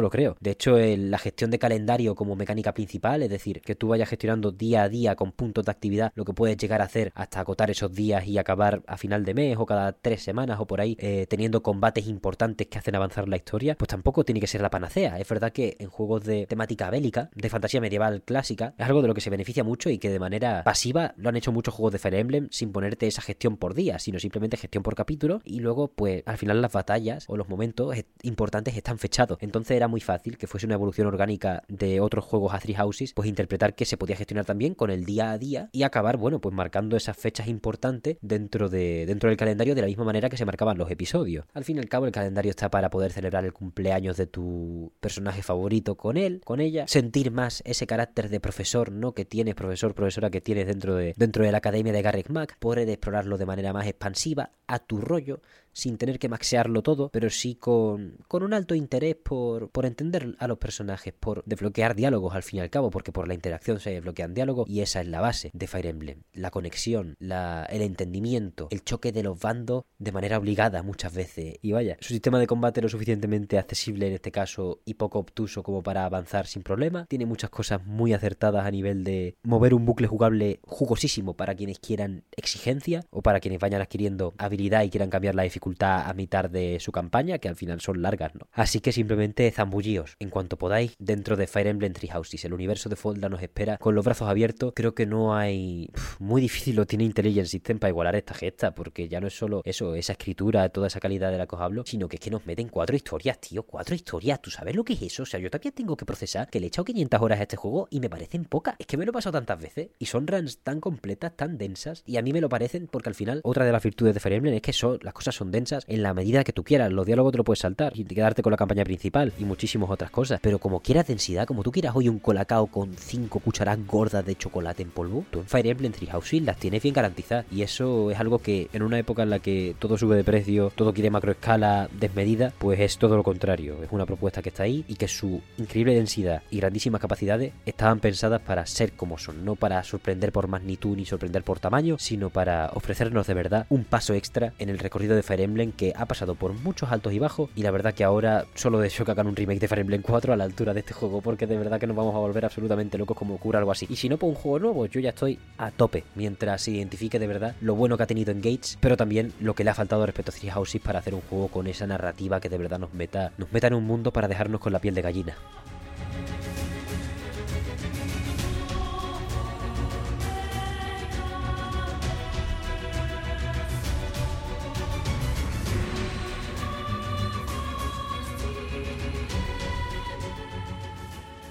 lo creo. De hecho, la gestión de calendario como mecánica principal, es decir, que tú vayas gestionando día a día con puntos de actividad lo que puedes llegar a hacer hasta acotar esos días y acabar a final de mes o cada tres semanas o por ahí eh, teniendo combates importantes que hacen avanzar la historia, pues tampoco tiene que ser la panacea. Es verdad que en juegos de temática bélica, de fantasía medieval clásica, es algo de lo que se beneficia mucho y que de manera pasiva lo han hecho muchos juegos de Fire Emblem sin ponerte esa gestión por día, sino simplemente gestión por capítulo y luego pues al final las batallas o los momentos importantes están fechados. Entonces era muy fácil que fuese una evolución orgánica de otros juegos a Three Houses, pues interpretar que se podía gestionar también con el día a día y acabar, bueno, pues marcando esas fechas importantes dentro de dentro del calendario de la misma manera que se marcaban los episodios. Al fin y al cabo, el calendario está para poder celebrar el cumpleaños de tu personaje favorito con él, con ella, sentir más ese carácter de profesor, ¿no? Que tienes, profesor, profesora que tienes dentro de, dentro de la academia de Garrick Mac, poder explorarlo de manera más expansiva, a tu rollo, sin tener que maxearlo todo, pero sí con, con un alto interés por, por entender a los personajes, por desbloquear diálogos al fin y al cabo, porque por la interacción se desbloquean diálogos y esa es la base de Fire Emblem. La conexión, la, el entendimiento, el choque de los bandos de manera obligada muchas veces. Y vaya, su sistema de combate lo suficientemente accesible en este caso y poco obtuso como para avanzar sin problema. Tiene muchas cosas muy acertadas a nivel de mover un bucle jugable jugosísimo para quienes quieran exigencia o para quienes vayan adquiriendo habilidad y quieran cambiar la dificultad a mitad de su campaña, que al final son largas, ¿no? Así que simplemente zambullíos en cuanto podáis dentro de Fire Emblem Three Houses. El universo de Folda nos espera con los brazos abiertos. Creo que no hay... muy difícil lo tiene Intelligent System para igualar esta gesta, porque ya no es solo eso, esa escritura, toda esa calidad de la que os hablo, sino que es que nos meten cuatro historias, tío, cuatro historias. ¿Tú sabes lo que es eso? O sea, yo también tengo que procesar que le he echado 500 horas a este juego y me parecen pocas. Es que me lo he pasado tantas veces y son runs tan completas, tan densas, y a mí me lo parecen porque al final otra de las virtudes de Fire Emblem es que son, las cosas son densas en la medida que tú quieras. Los diálogos te lo puedes saltar y quedarte con la campaña principal y muchísimas otras cosas. Pero como quieras densidad, como tú quieras hoy un colacao con cinco cucharadas gordas de chocolate en polvo, tú en Fire Emblem Three Houses las tienes bien garantizadas. Y eso es algo que en una época en la que todo sube de precio, todo quiere macroescala desmedida, pues es todo lo contrario. Es una propuesta que está ahí y que su increíble densidad y grandísimas capacidades estaban pensadas para ser como son, no para sorprender por magnitud ni sorprender por tamaño, sino para ofrecernos de verdad un paso extra en el recorrido de Fire Emblem que ha pasado por muchos altos y bajos y la verdad que ahora solo deseo que hagan un remake de Fire Emblem 4 a la altura de este juego porque de verdad que nos vamos a volver absolutamente locos como ocurra algo así. Y si no por un juego nuevo, yo ya estoy a tope mientras se identifique de verdad lo bueno que ha tenido en Gates, pero también lo que le ha faltado respecto a Three Houses para hacer un juego con esa narrativa que de verdad nos meta, nos meta en un mundo para dejarnos con la piel de gallina.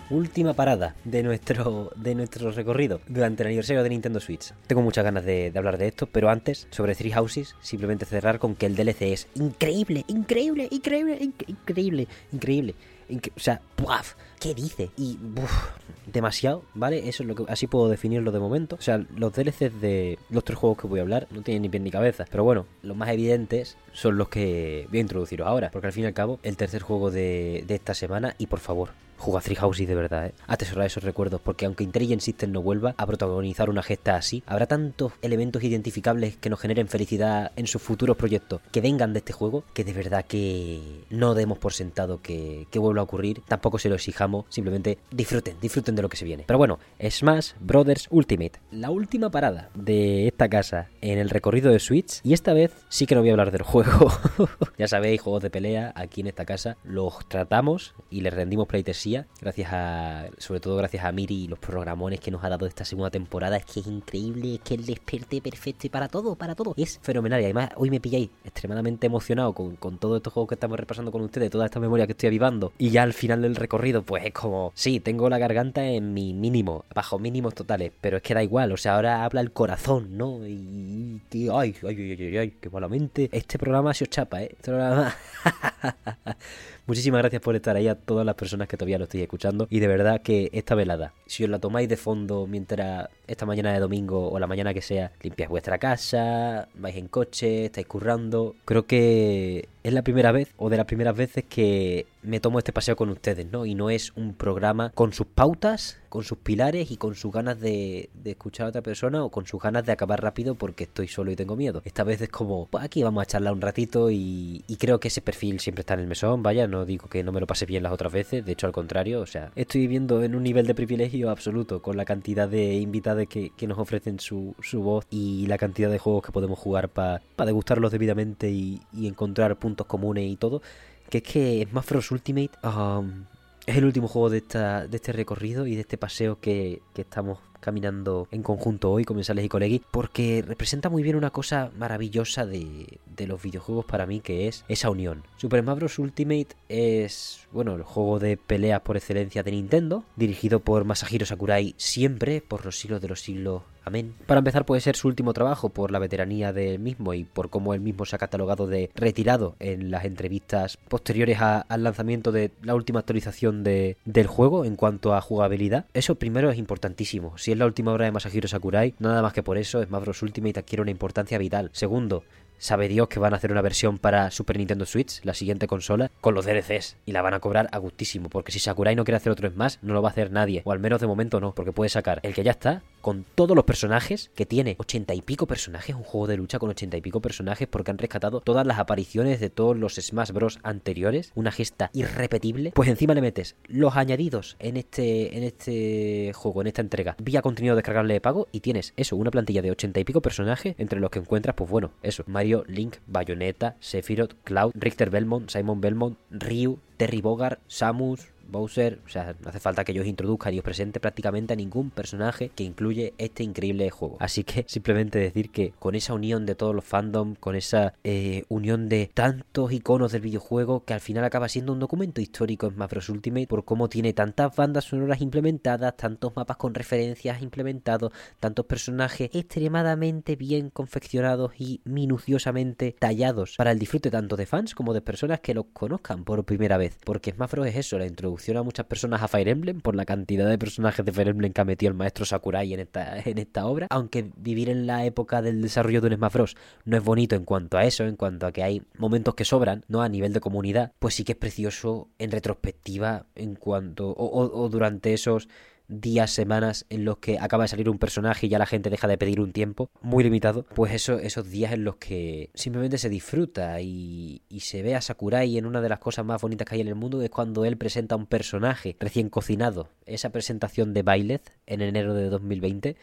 Última parada de nuestro, de nuestro recorrido durante el aniversario de Nintendo Switch. Tengo muchas ganas de, hablar de esto, pero antes, sobre Three Houses, simplemente cerrar con que el DLC es increíble, increíble, increíble, increíble, increíble. Incre o sea, ¡puaf! ¿Qué dice? Y uf, demasiado, ¿vale? Eso es lo que así puedo definirlo de momento. O sea, los DLCs de los tres juegos que voy a hablar no tienen ni pie ni cabeza. Pero bueno, los más evidentes son los que voy a introduciros ahora. Porque al fin y al cabo, el tercer juego de esta semana, y por favor, Juga Three Houses de verdad, ¿eh? Atesorar esos recuerdos, porque aunque Intelligent System no vuelva a protagonizar una gesta así, habrá tantos elementos identificables que nos generen felicidad en sus futuros proyectos que vengan de este juego, que de verdad que no demos por sentado que, que vuelva a ocurrir, tampoco se lo exijamos, simplemente disfruten, disfruten de lo que se viene. Pero bueno, Smash Brothers Ultimate, la última parada de esta casa en el recorrido de Switch, y esta vez sí que no voy a hablar del juego. ya sabéis, juegos de pelea aquí en esta casa los tratamos y les rendimos pleitesía gracias a, sobre todo gracias a Miri y los programones que nos ha dado esta segunda temporada. Es que es increíble, es que el desperte perfecto y para todo, para todo. Es fenomenal y además hoy me pilláis extremadamente emocionado con, con todos estos juegos que estamos repasando con ustedes, toda esta memoria que estoy avivando. Y ya al final del recorrido, pues es como, sí, tengo la garganta en mi mínimo, bajo mínimos totales, pero es que da igual, o sea, ahora habla el corazón, ¿no? Y, y ay, ay, ay, ay, ay, qué malamente. Este programa se os chapa, ¿eh? Este programa... Muchísimas gracias por estar ahí a todas las personas que todavía lo estoy escuchando. Y de verdad que esta velada, si os la tomáis de fondo mientras esta mañana de domingo o la mañana que sea, limpiáis vuestra casa, vais en coche, estáis currando, creo que es la primera vez o de las primeras veces que me tomo este paseo con ustedes, ¿no? Y no es un programa con sus pautas, con sus pilares y con sus ganas de, escuchar a otra persona o con sus ganas de acabar rápido porque estoy solo y tengo miedo. Esta vez es como, pues aquí vamos a charlar un ratito y, y, creo que ese perfil siempre está en el mesón, vaya, no digo que no me lo pase bien las otras veces, de hecho al contrario, o sea, estoy viviendo en un nivel de privilegio absoluto con la cantidad de invitados que, nos ofrecen su, su, voz y la cantidad de juegos que podemos jugar para pa degustarlos debidamente y, y encontrar puntos comunes y todo que es que Smash Bros. Ultimate um, es el último juego de, esta, de este recorrido y de este paseo que, que estamos caminando en conjunto hoy, comensales y colegui, porque representa muy bien una cosa maravillosa de, de, los videojuegos para mí, que es esa unión. Super Smash Bros. Ultimate es, bueno, el juego de peleas por excelencia de Nintendo, dirigido por Masahiro Sakurai siempre, por los siglos de los siglos Para empezar puede ser su último trabajo por la veteranía del mismo y por cómo él mismo se ha catalogado de retirado en las entrevistas posteriores al lanzamiento de la última actualización de, del juego en cuanto a jugabilidad. Eso primero es importantísimo. Si es la última obra de Masahiro Sakurai, nada más que por eso Smash Bros. Ultimate adquiere una importancia vital. Segundo, sabe Dios que van a hacer una versión para Super Nintendo Switch, la siguiente consola, con los DLCs. Y la van a cobrar a gustísimo. Porque si Sakurai no quiere hacer otro Smash, no lo va a hacer nadie. O al menos de momento no. Porque puede sacar el que ya está, con todos los personajes, que tiene ochenta y pico personajes, un juego de lucha con ochenta y pico personajes, porque han rescatado todas las apariciones de todos los Smash Bros. anteriores. Una gesta irrepetible. Pues encima le metes los añadidos en este, en este juego, en esta entrega, vía contenido descargable de pago, y tienes eso, una plantilla de ochenta y pico personajes, entre los que encuentras, pues bueno, eso, Mario, Link, Bayonetta, Sephiroth, Cloud, Richter Belmont, Simon Belmont, Ryu, Terry Bogard, Samus, Bowser, o sea, no hace falta que yo os introduzca ni os presente prácticamente a ningún personaje que incluye este increíble juego. Así que simplemente decir que con esa unión de todos los fandom, con esa eh, unión de tantos iconos del videojuego, que al final acaba siendo un documento histórico en Smash Bros. Ultimate por cómo tiene tantas bandas sonoras implementadas, tantos mapas con referencias implementados, tantos personajes extremadamente bien confeccionados y minuciosamente tallados para el disfrute tanto de fans como de personas que los conozcan por primera vez. Porque Smash Bros. es eso, la introducción a muchas personas a Fire Emblem por la cantidad de personajes de Fire Emblem que ha metido el maestro Sakurai en esta, en esta obra. Aunque vivir en la época del desarrollo de un Smash Bros. no es bonito en cuanto a eso, en cuanto a que hay momentos que sobran, ¿no? A nivel de comunidad, pues sí que es precioso en retrospectiva en cuanto. o, o, o durante esos días, semanas en los que acaba de salir un personaje y ya la gente deja de pedir un tiempo muy limitado, pues eso, esos días en los que simplemente se disfruta y, y se ve a Sakurai en una de las cosas más bonitas que hay en el mundo, es cuando él presenta un personaje recién cocinado. Esa presentación de Byleth en enero de 2020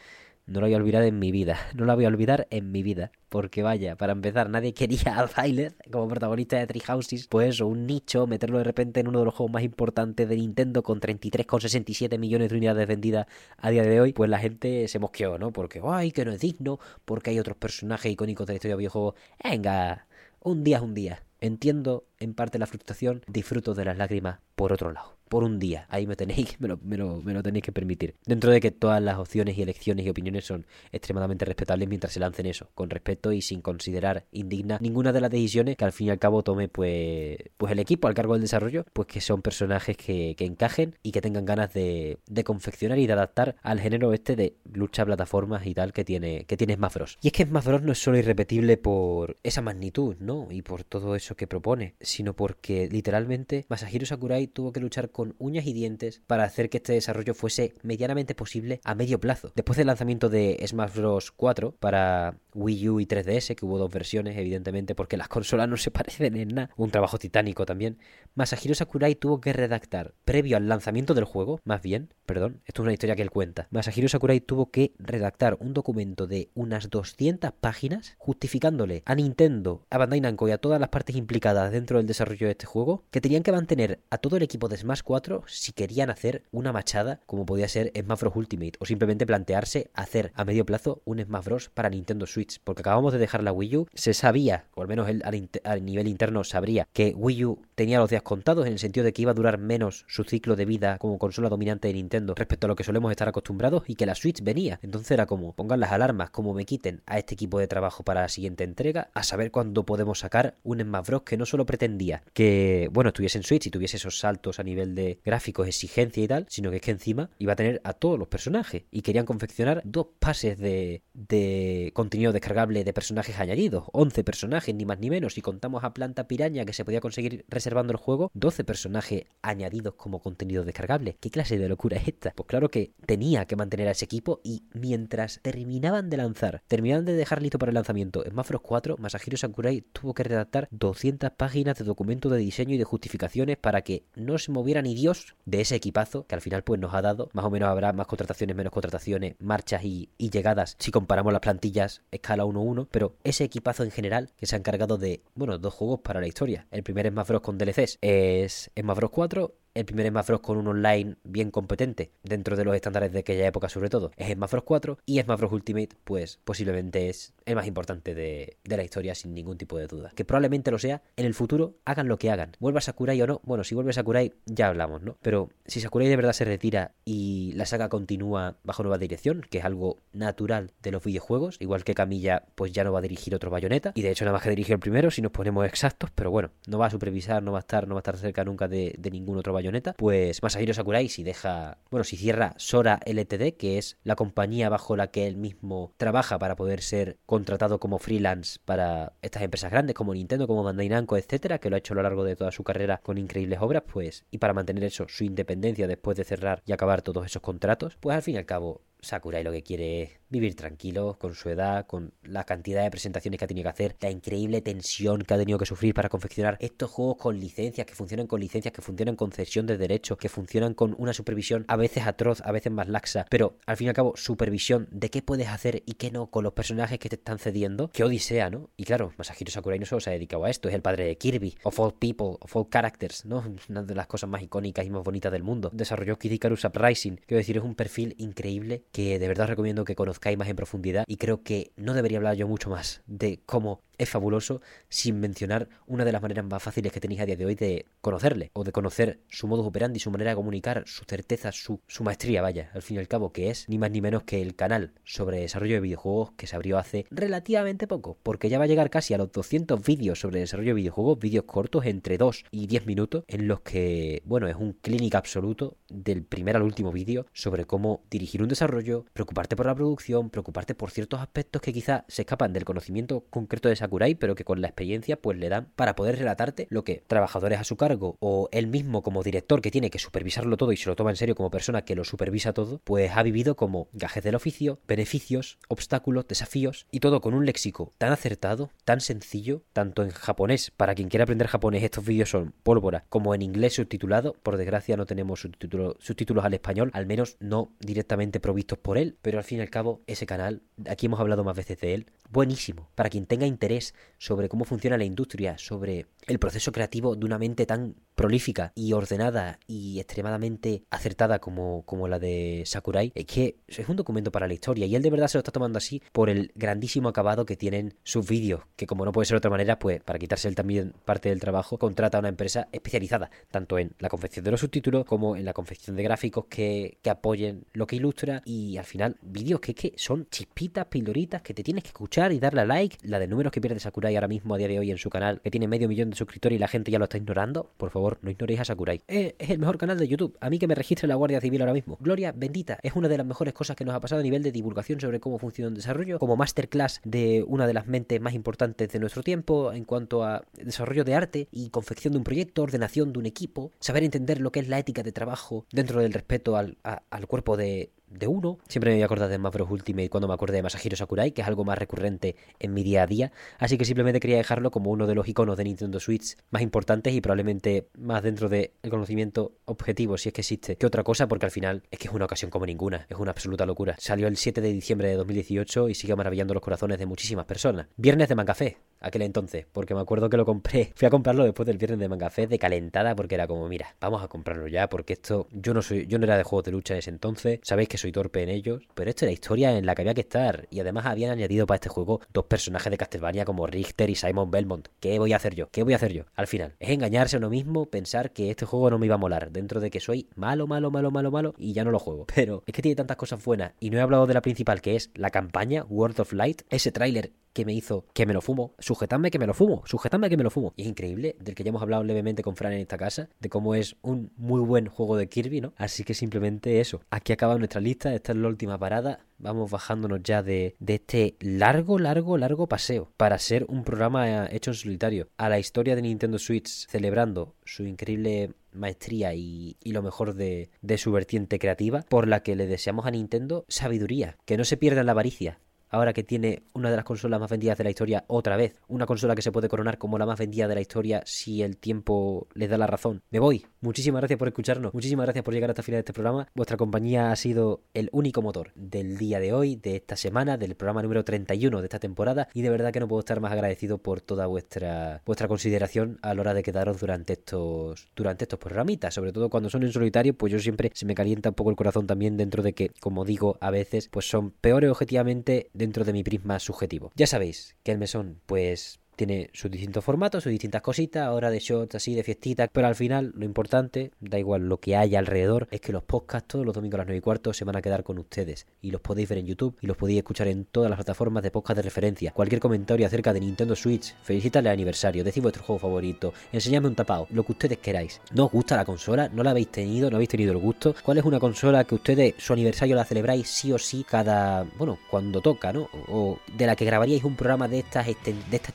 no la voy a olvidar en mi vida. No la voy a olvidar en mi vida. Porque vaya, para empezar, nadie quería a Byleth como protagonista de Three Houses. Pues un nicho, meterlo de repente en uno de los juegos más importantes de Nintendo con 33,67 millones de unidades vendidas a día de hoy. Pues la gente se mosqueó, ¿no? Porque, ay, que no es digno. Porque hay otros personajes icónicos de la historia de videojuegos. Venga, un día es un día. Entiendo en parte la frustración, disfruto de las lágrimas por otro lado por un día. Ahí me tenéis, me lo, me, lo, me lo, tenéis que permitir. Dentro de que todas las opciones y elecciones y opiniones son extremadamente respetables mientras se lancen eso, con respeto y sin considerar indigna ninguna de las decisiones que al fin y al cabo tome pues, pues el equipo al cargo del desarrollo, pues que son personajes que, que encajen y que tengan ganas de, de, confeccionar y de adaptar al género este de lucha, plataformas y tal que tiene, que tiene Smash Bros. Y es que Smash Bros no es solo irrepetible por esa magnitud, ¿no? Y por todo eso que propone, sino porque literalmente Masahiro Sakurai tuvo que luchar con uñas y dientes para hacer que este desarrollo fuese medianamente posible a medio plazo. Después del lanzamiento de Smash Bros. 4 para Wii U y 3DS, que hubo dos versiones, evidentemente, porque las consolas no se parecen en nada, un trabajo titánico también, Masahiro Sakurai tuvo que redactar, previo al lanzamiento del juego, más bien, perdón, esto es una historia que él cuenta, Masahiro Sakurai tuvo que redactar un documento de unas 200 páginas justificándole a Nintendo, a Bandai Namco y a todas las partes implicadas dentro del desarrollo de este juego, que tenían que mantener a todo el equipo de Smash 4 si querían hacer una machada como podía ser Smash Bros. Ultimate o simplemente plantearse hacer a medio plazo un Smash Bros. para Nintendo Switch porque acabamos de dejar la Wii U se sabía o al menos él al, nivel interno sabría que Wii U tenía los días contados en el sentido de que iba a durar menos su ciclo de vida como consola dominante de Nintendo respecto a lo que solemos estar acostumbrados y que la Switch venía. Entonces era como pongan las alarmas como me quiten a este equipo de trabajo para la siguiente entrega a saber cuándo podemos sacar un Smash Bros. que no solo pretendía que bueno estuviese en Switch y tuviese esos saltos a nivel de gráficos, exigencia y tal, sino que es que encima iba a tener a todos los personajes y querían confeccionar dos pases de, de contenido descargable de personajes añadidos, 11 personajes ni más ni menos, si contamos a Planta Piraña que se podía conseguir reservando el juego, 12 personajes añadidos como contenido descargable. ¿Qué clase de locura es Pues claro que tenía que mantener a ese equipo y mientras terminaban de lanzar, terminaban de dejar listo para el lanzamiento en Mafros 4, Masahiro Sakurai tuvo que redactar 200 páginas de documento de diseño y de justificaciones para que no se moviera ni Dios de ese equipazo que al final pues nos ha dado, más o menos habrá más contrataciones, menos contrataciones, marchas y, y llegadas si comparamos las plantillas escala 1-1, pero ese equipazo en general que se ha encargado de, bueno, dos juegos para la historia. El primer Smash Bros con DLCs es Smash Bros 4 el primer Smash con un online bien competente dentro de los estándares de aquella época sobre todo. Es Smash Bros. 4 y Smash Ultimate pues posiblemente es el más importante de, de, la historia sin ningún tipo de duda. Que probablemente lo sea en el futuro hagan lo que hagan. Vuelva Sakurai o no bueno si vuelve Sakurai ya hablamos no pero si Sakurai de verdad se retira y la saga continúa bajo nueva dirección que es algo natural de los videojuegos igual que Camilla pues ya no va a dirigir otro bayoneta y de hecho nada más que dirige el primero si nos ponemos exactos pero bueno no va a supervisar no va a estar no va a estar cerca nunca de, de ningún otro bayoneta Pues Masahiro Sakurai si deja, bueno, si cierra Sora LTD, que es la compañía bajo la que él mismo trabaja para poder ser contratado como freelance para estas empresas grandes como Nintendo, como Bandai Namco, etcétera, que lo ha hecho a lo largo de toda su carrera con increíbles obras, pues y para mantener eso su independencia después de cerrar y acabar todos esos contratos, pues al fin y al cabo Sakurai lo que quiere es vivir tranquilo con su edad, con la cantidad de presentaciones que ha tenido que hacer, la increíble tensión que ha tenido que sufrir para confeccionar estos juegos con licencias, que funcionan con licencias, que funcionan con cesión de derechos, que funcionan con una supervisión a veces atroz, a veces más laxa, pero al fin y al cabo supervisión de qué puedes hacer y qué no con los personajes que te están cediendo, que odisea, ¿no? Y claro, Masahiro Sakurai no solo se ha dedicado a esto, es el padre de Kirby, of all people, of all characters, ¿no? Una de las cosas más icónicas y más bonitas del mundo. Desarrolló Kid Icarus Uprising, quiero decir, es un perfil increíble que de verdad os recomiendo que conozcáis más en profundidad y creo que no debería hablar yo mucho más de cómo es fabuloso sin mencionar una de las maneras más fáciles que tenéis a día de hoy de conocerle o de conocer su modus operandi, su manera de comunicar, su certeza, su, su maestría, vaya, al fin y al cabo, que es ni más ni menos que el canal sobre desarrollo de videojuegos que se abrió hace relativamente poco, porque ya va a llegar casi a los 200 vídeos sobre desarrollo de videojuegos, vídeos cortos entre 2 y 10 minutos, en los que, bueno, es un clínica absoluto del primer al último vídeo sobre cómo dirigir un desarrollo, preocuparte por la producción, preocuparte por ciertos aspectos que quizá se escapan del conocimiento concreto de esa Sakurai, pero que con la experiencia pues le dan para poder relatarte lo que trabajadores a su cargo o él mismo como director que tiene que supervisarlo todo y se lo toma en serio como persona que lo supervisa todo, pues ha vivido como gajes del oficio, beneficios, obstáculos, desafíos y todo con un léxico tan acertado, tan sencillo, tanto en japonés, para quien quiera aprender japonés estos vídeos son pólvora, como en inglés subtitulado, por desgracia no tenemos subtítulos, subtítulos al español, al menos no directamente provistos por él, pero al fin y al cabo ese canal, aquí hemos hablado más veces de él, buenísimo, para quien tenga interés sobre cómo funciona la industria, sobre el proceso creativo de una mente tan prolífica y ordenada y extremadamente acertada como, como la de Sakurai, es que es un documento para la historia. Y él de verdad se lo está tomando así por el grandísimo acabado que tienen sus vídeos, que como no puede ser de otra manera, pues para quitarse él también parte del trabajo, contrata a una empresa especializada, tanto en la confección de los subtítulos como en la confección de gráficos que, que apoyen lo que ilustra. Y al final vídeos que, que son chispitas, pildoritas que te tienes que escuchar y darle a like, la de números que pierde Sakurai ahora mismo a día de hoy en su canal, que tiene medio millón de suscriptores y la gente ya lo está ignorando, por favor, no ignoréis a Sakurai. Eh, es el mejor canal de YouTube. A mí que me registre la Guardia Civil ahora mismo. Gloria bendita. Es una de las mejores cosas que nos ha pasado a nivel de divulgación sobre cómo funciona un desarrollo, como masterclass de una de las mentes más importantes de nuestro tiempo en cuanto a desarrollo de arte y confección de un proyecto, ordenación de un equipo, saber entender lo que es la ética de trabajo dentro del respeto al cuerpo de, de uno. Siempre me voy a acordar de Mavros Ultimate cuando me acuerde de Masahiro Sakurai, que es algo más recurrente en mi día a día. Así que simplemente quería dejarlo como uno de los iconos de Nintendo Switch más importantes y probablemente más dentro del conocimiento objetivo, si es que existe, que otra cosa, porque al final es que es una ocasión como ninguna. Es una absoluta locura. Salió el 7 de diciembre de 2018 y sigue maravillando los corazones de muchísimas personas. Viernes de Mangafé, aquel entonces, porque me acuerdo que lo compré. Fui a comprarlo después del viernes de Mangafé de calentada porque era como, mira, vamos a comprarlo ya porque esto yo no soy yo no era de juegos de lucha en ese entonces. Sabéis que soy torpe en ellos, pero esto era historia en la que había que estar y además habían añadido para este juego dos personajes de Castlevania como Richter y Simon Belmont. ¿Qué voy a hacer yo? ¿Qué voy a hacer yo? Al final, es engañarse a uno mismo, pensar que este juego no me iba a molar dentro de que soy malo, malo, malo, malo, malo y ya no lo juego. Pero es que tiene tantas cosas buenas y no he hablado de la principal que es la campaña World of Light, ese tráiler que me hizo que me lo fumo. Sujetadme que me lo fumo. Sujetadme que me lo fumo. Y es increíble, del que ya hemos hablado levemente con Fran en esta casa, de cómo es un muy buen juego de Kirby, ¿no? Así que simplemente eso. Aquí acaba nuestra lista. Esta es la última parada. Vamos bajándonos ya de, de este largo, largo, largo paseo para ser un programa hecho en solitario a la historia de Nintendo Switch celebrando su increíble maestría y, y, lo mejor de, de su vertiente creativa, por la que le deseamos a Nintendo sabiduría, que no se pierda la avaricia, ahora que tiene una de las consolas más vendidas de la historia otra vez. Una consola que se puede coronar como la más vendida de la historia si el tiempo les da la razón. Me voy. Muchísimas gracias por escucharnos. Muchísimas gracias por llegar hasta el final de este programa. Vuestra compañía ha sido el único motor del día de hoy, de esta semana, del programa número 31 de esta temporada. Y de verdad que no puedo estar más agradecido por toda vuestra, vuestra consideración a la hora de quedaros durante estos, durante estos programitas. Sobre todo cuando son en solitario, pues yo siempre se me calienta un poco el corazón también dentro de que, como digo, a veces pues son peores objetivamente dentro de mi prisma subjetivo. Ya sabéis que el mesón, pues tiene sus distintos formatos, sus distintas cositas, ahora de shots así, de fiestitas, pero al final lo importante, da igual lo que haya alrededor, es que los podcasts todos los domingos a las 9 y cuarto se van a quedar con ustedes y los podéis ver en YouTube y los podéis escuchar en todas las plataformas de podcast de referencia. Cualquier comentario acerca de Nintendo Switch, felicítale el aniversario, decid vuestro juego favorito, enseñadme un tapado, lo que ustedes queráis. ¿No os gusta la consola? ¿No la habéis tenido? ¿No habéis tenido el gusto? ¿Cuál es una consola que ustedes su aniversario la celebráis sí o sí cada, bueno, cuando toca, ¿no? O de la que grabaríais un programa de esta, de esta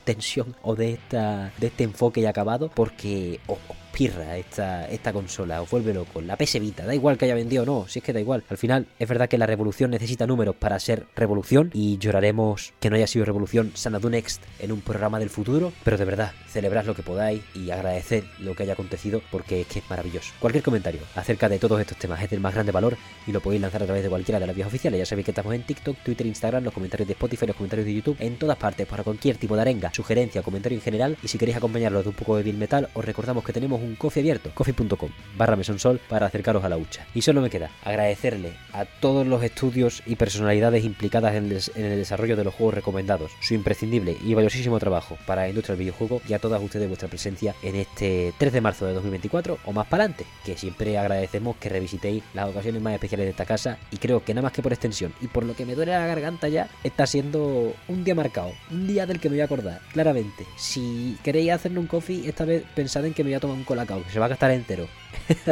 o de esta de este enfoque y acabado porque os pirra esta, esta consola, os vuelve loco. La PS Vita, da igual que haya vendido o no, si es que da igual. Al final, es verdad que la revolución necesita números para ser revolución y lloraremos que no haya sido revolución Sanadu Next en un programa del futuro, pero de verdad, celebrad lo que podáis y agradecer lo que haya acontecido porque es que es maravilloso. Cualquier comentario acerca de todos estos temas es del más grande valor y lo podéis lanzar a través de cualquiera de las vías oficiales. Ya sabéis que estamos en TikTok, Twitter, Instagram, los comentarios de Spotify, los comentarios de YouTube, en todas partes para cualquier tipo de arenga, sugerencia comentario en general. Y si queréis acompañarlo de un poco de Bill Metal, os recordamos que tenemos un coffee abierto, coffee.com barra mesonsol para acercaros a la hucha. Y solo me queda agradecerle a todos los estudios y personalidades implicadas en el, desarrollo de los juegos recomendados, su imprescindible y valiosísimo trabajo para la industria del videojuego y a todas ustedes vuestra presencia en este 3 de marzo de 2024 o más para adelante, que siempre agradecemos que revisitéis las ocasiones más especiales de esta casa y creo que nada más que por extensión y por lo que me duele la garganta ya, está siendo un día marcado, un día del que me voy a acordar, claramente. Si queréis hacerle un coffee, esta vez pensad en que me voy a tomar un colacao, que se va a gastar entero.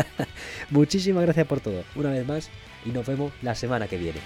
Muchísimas gracias por todo, una vez más, y nos vemos la semana que viene.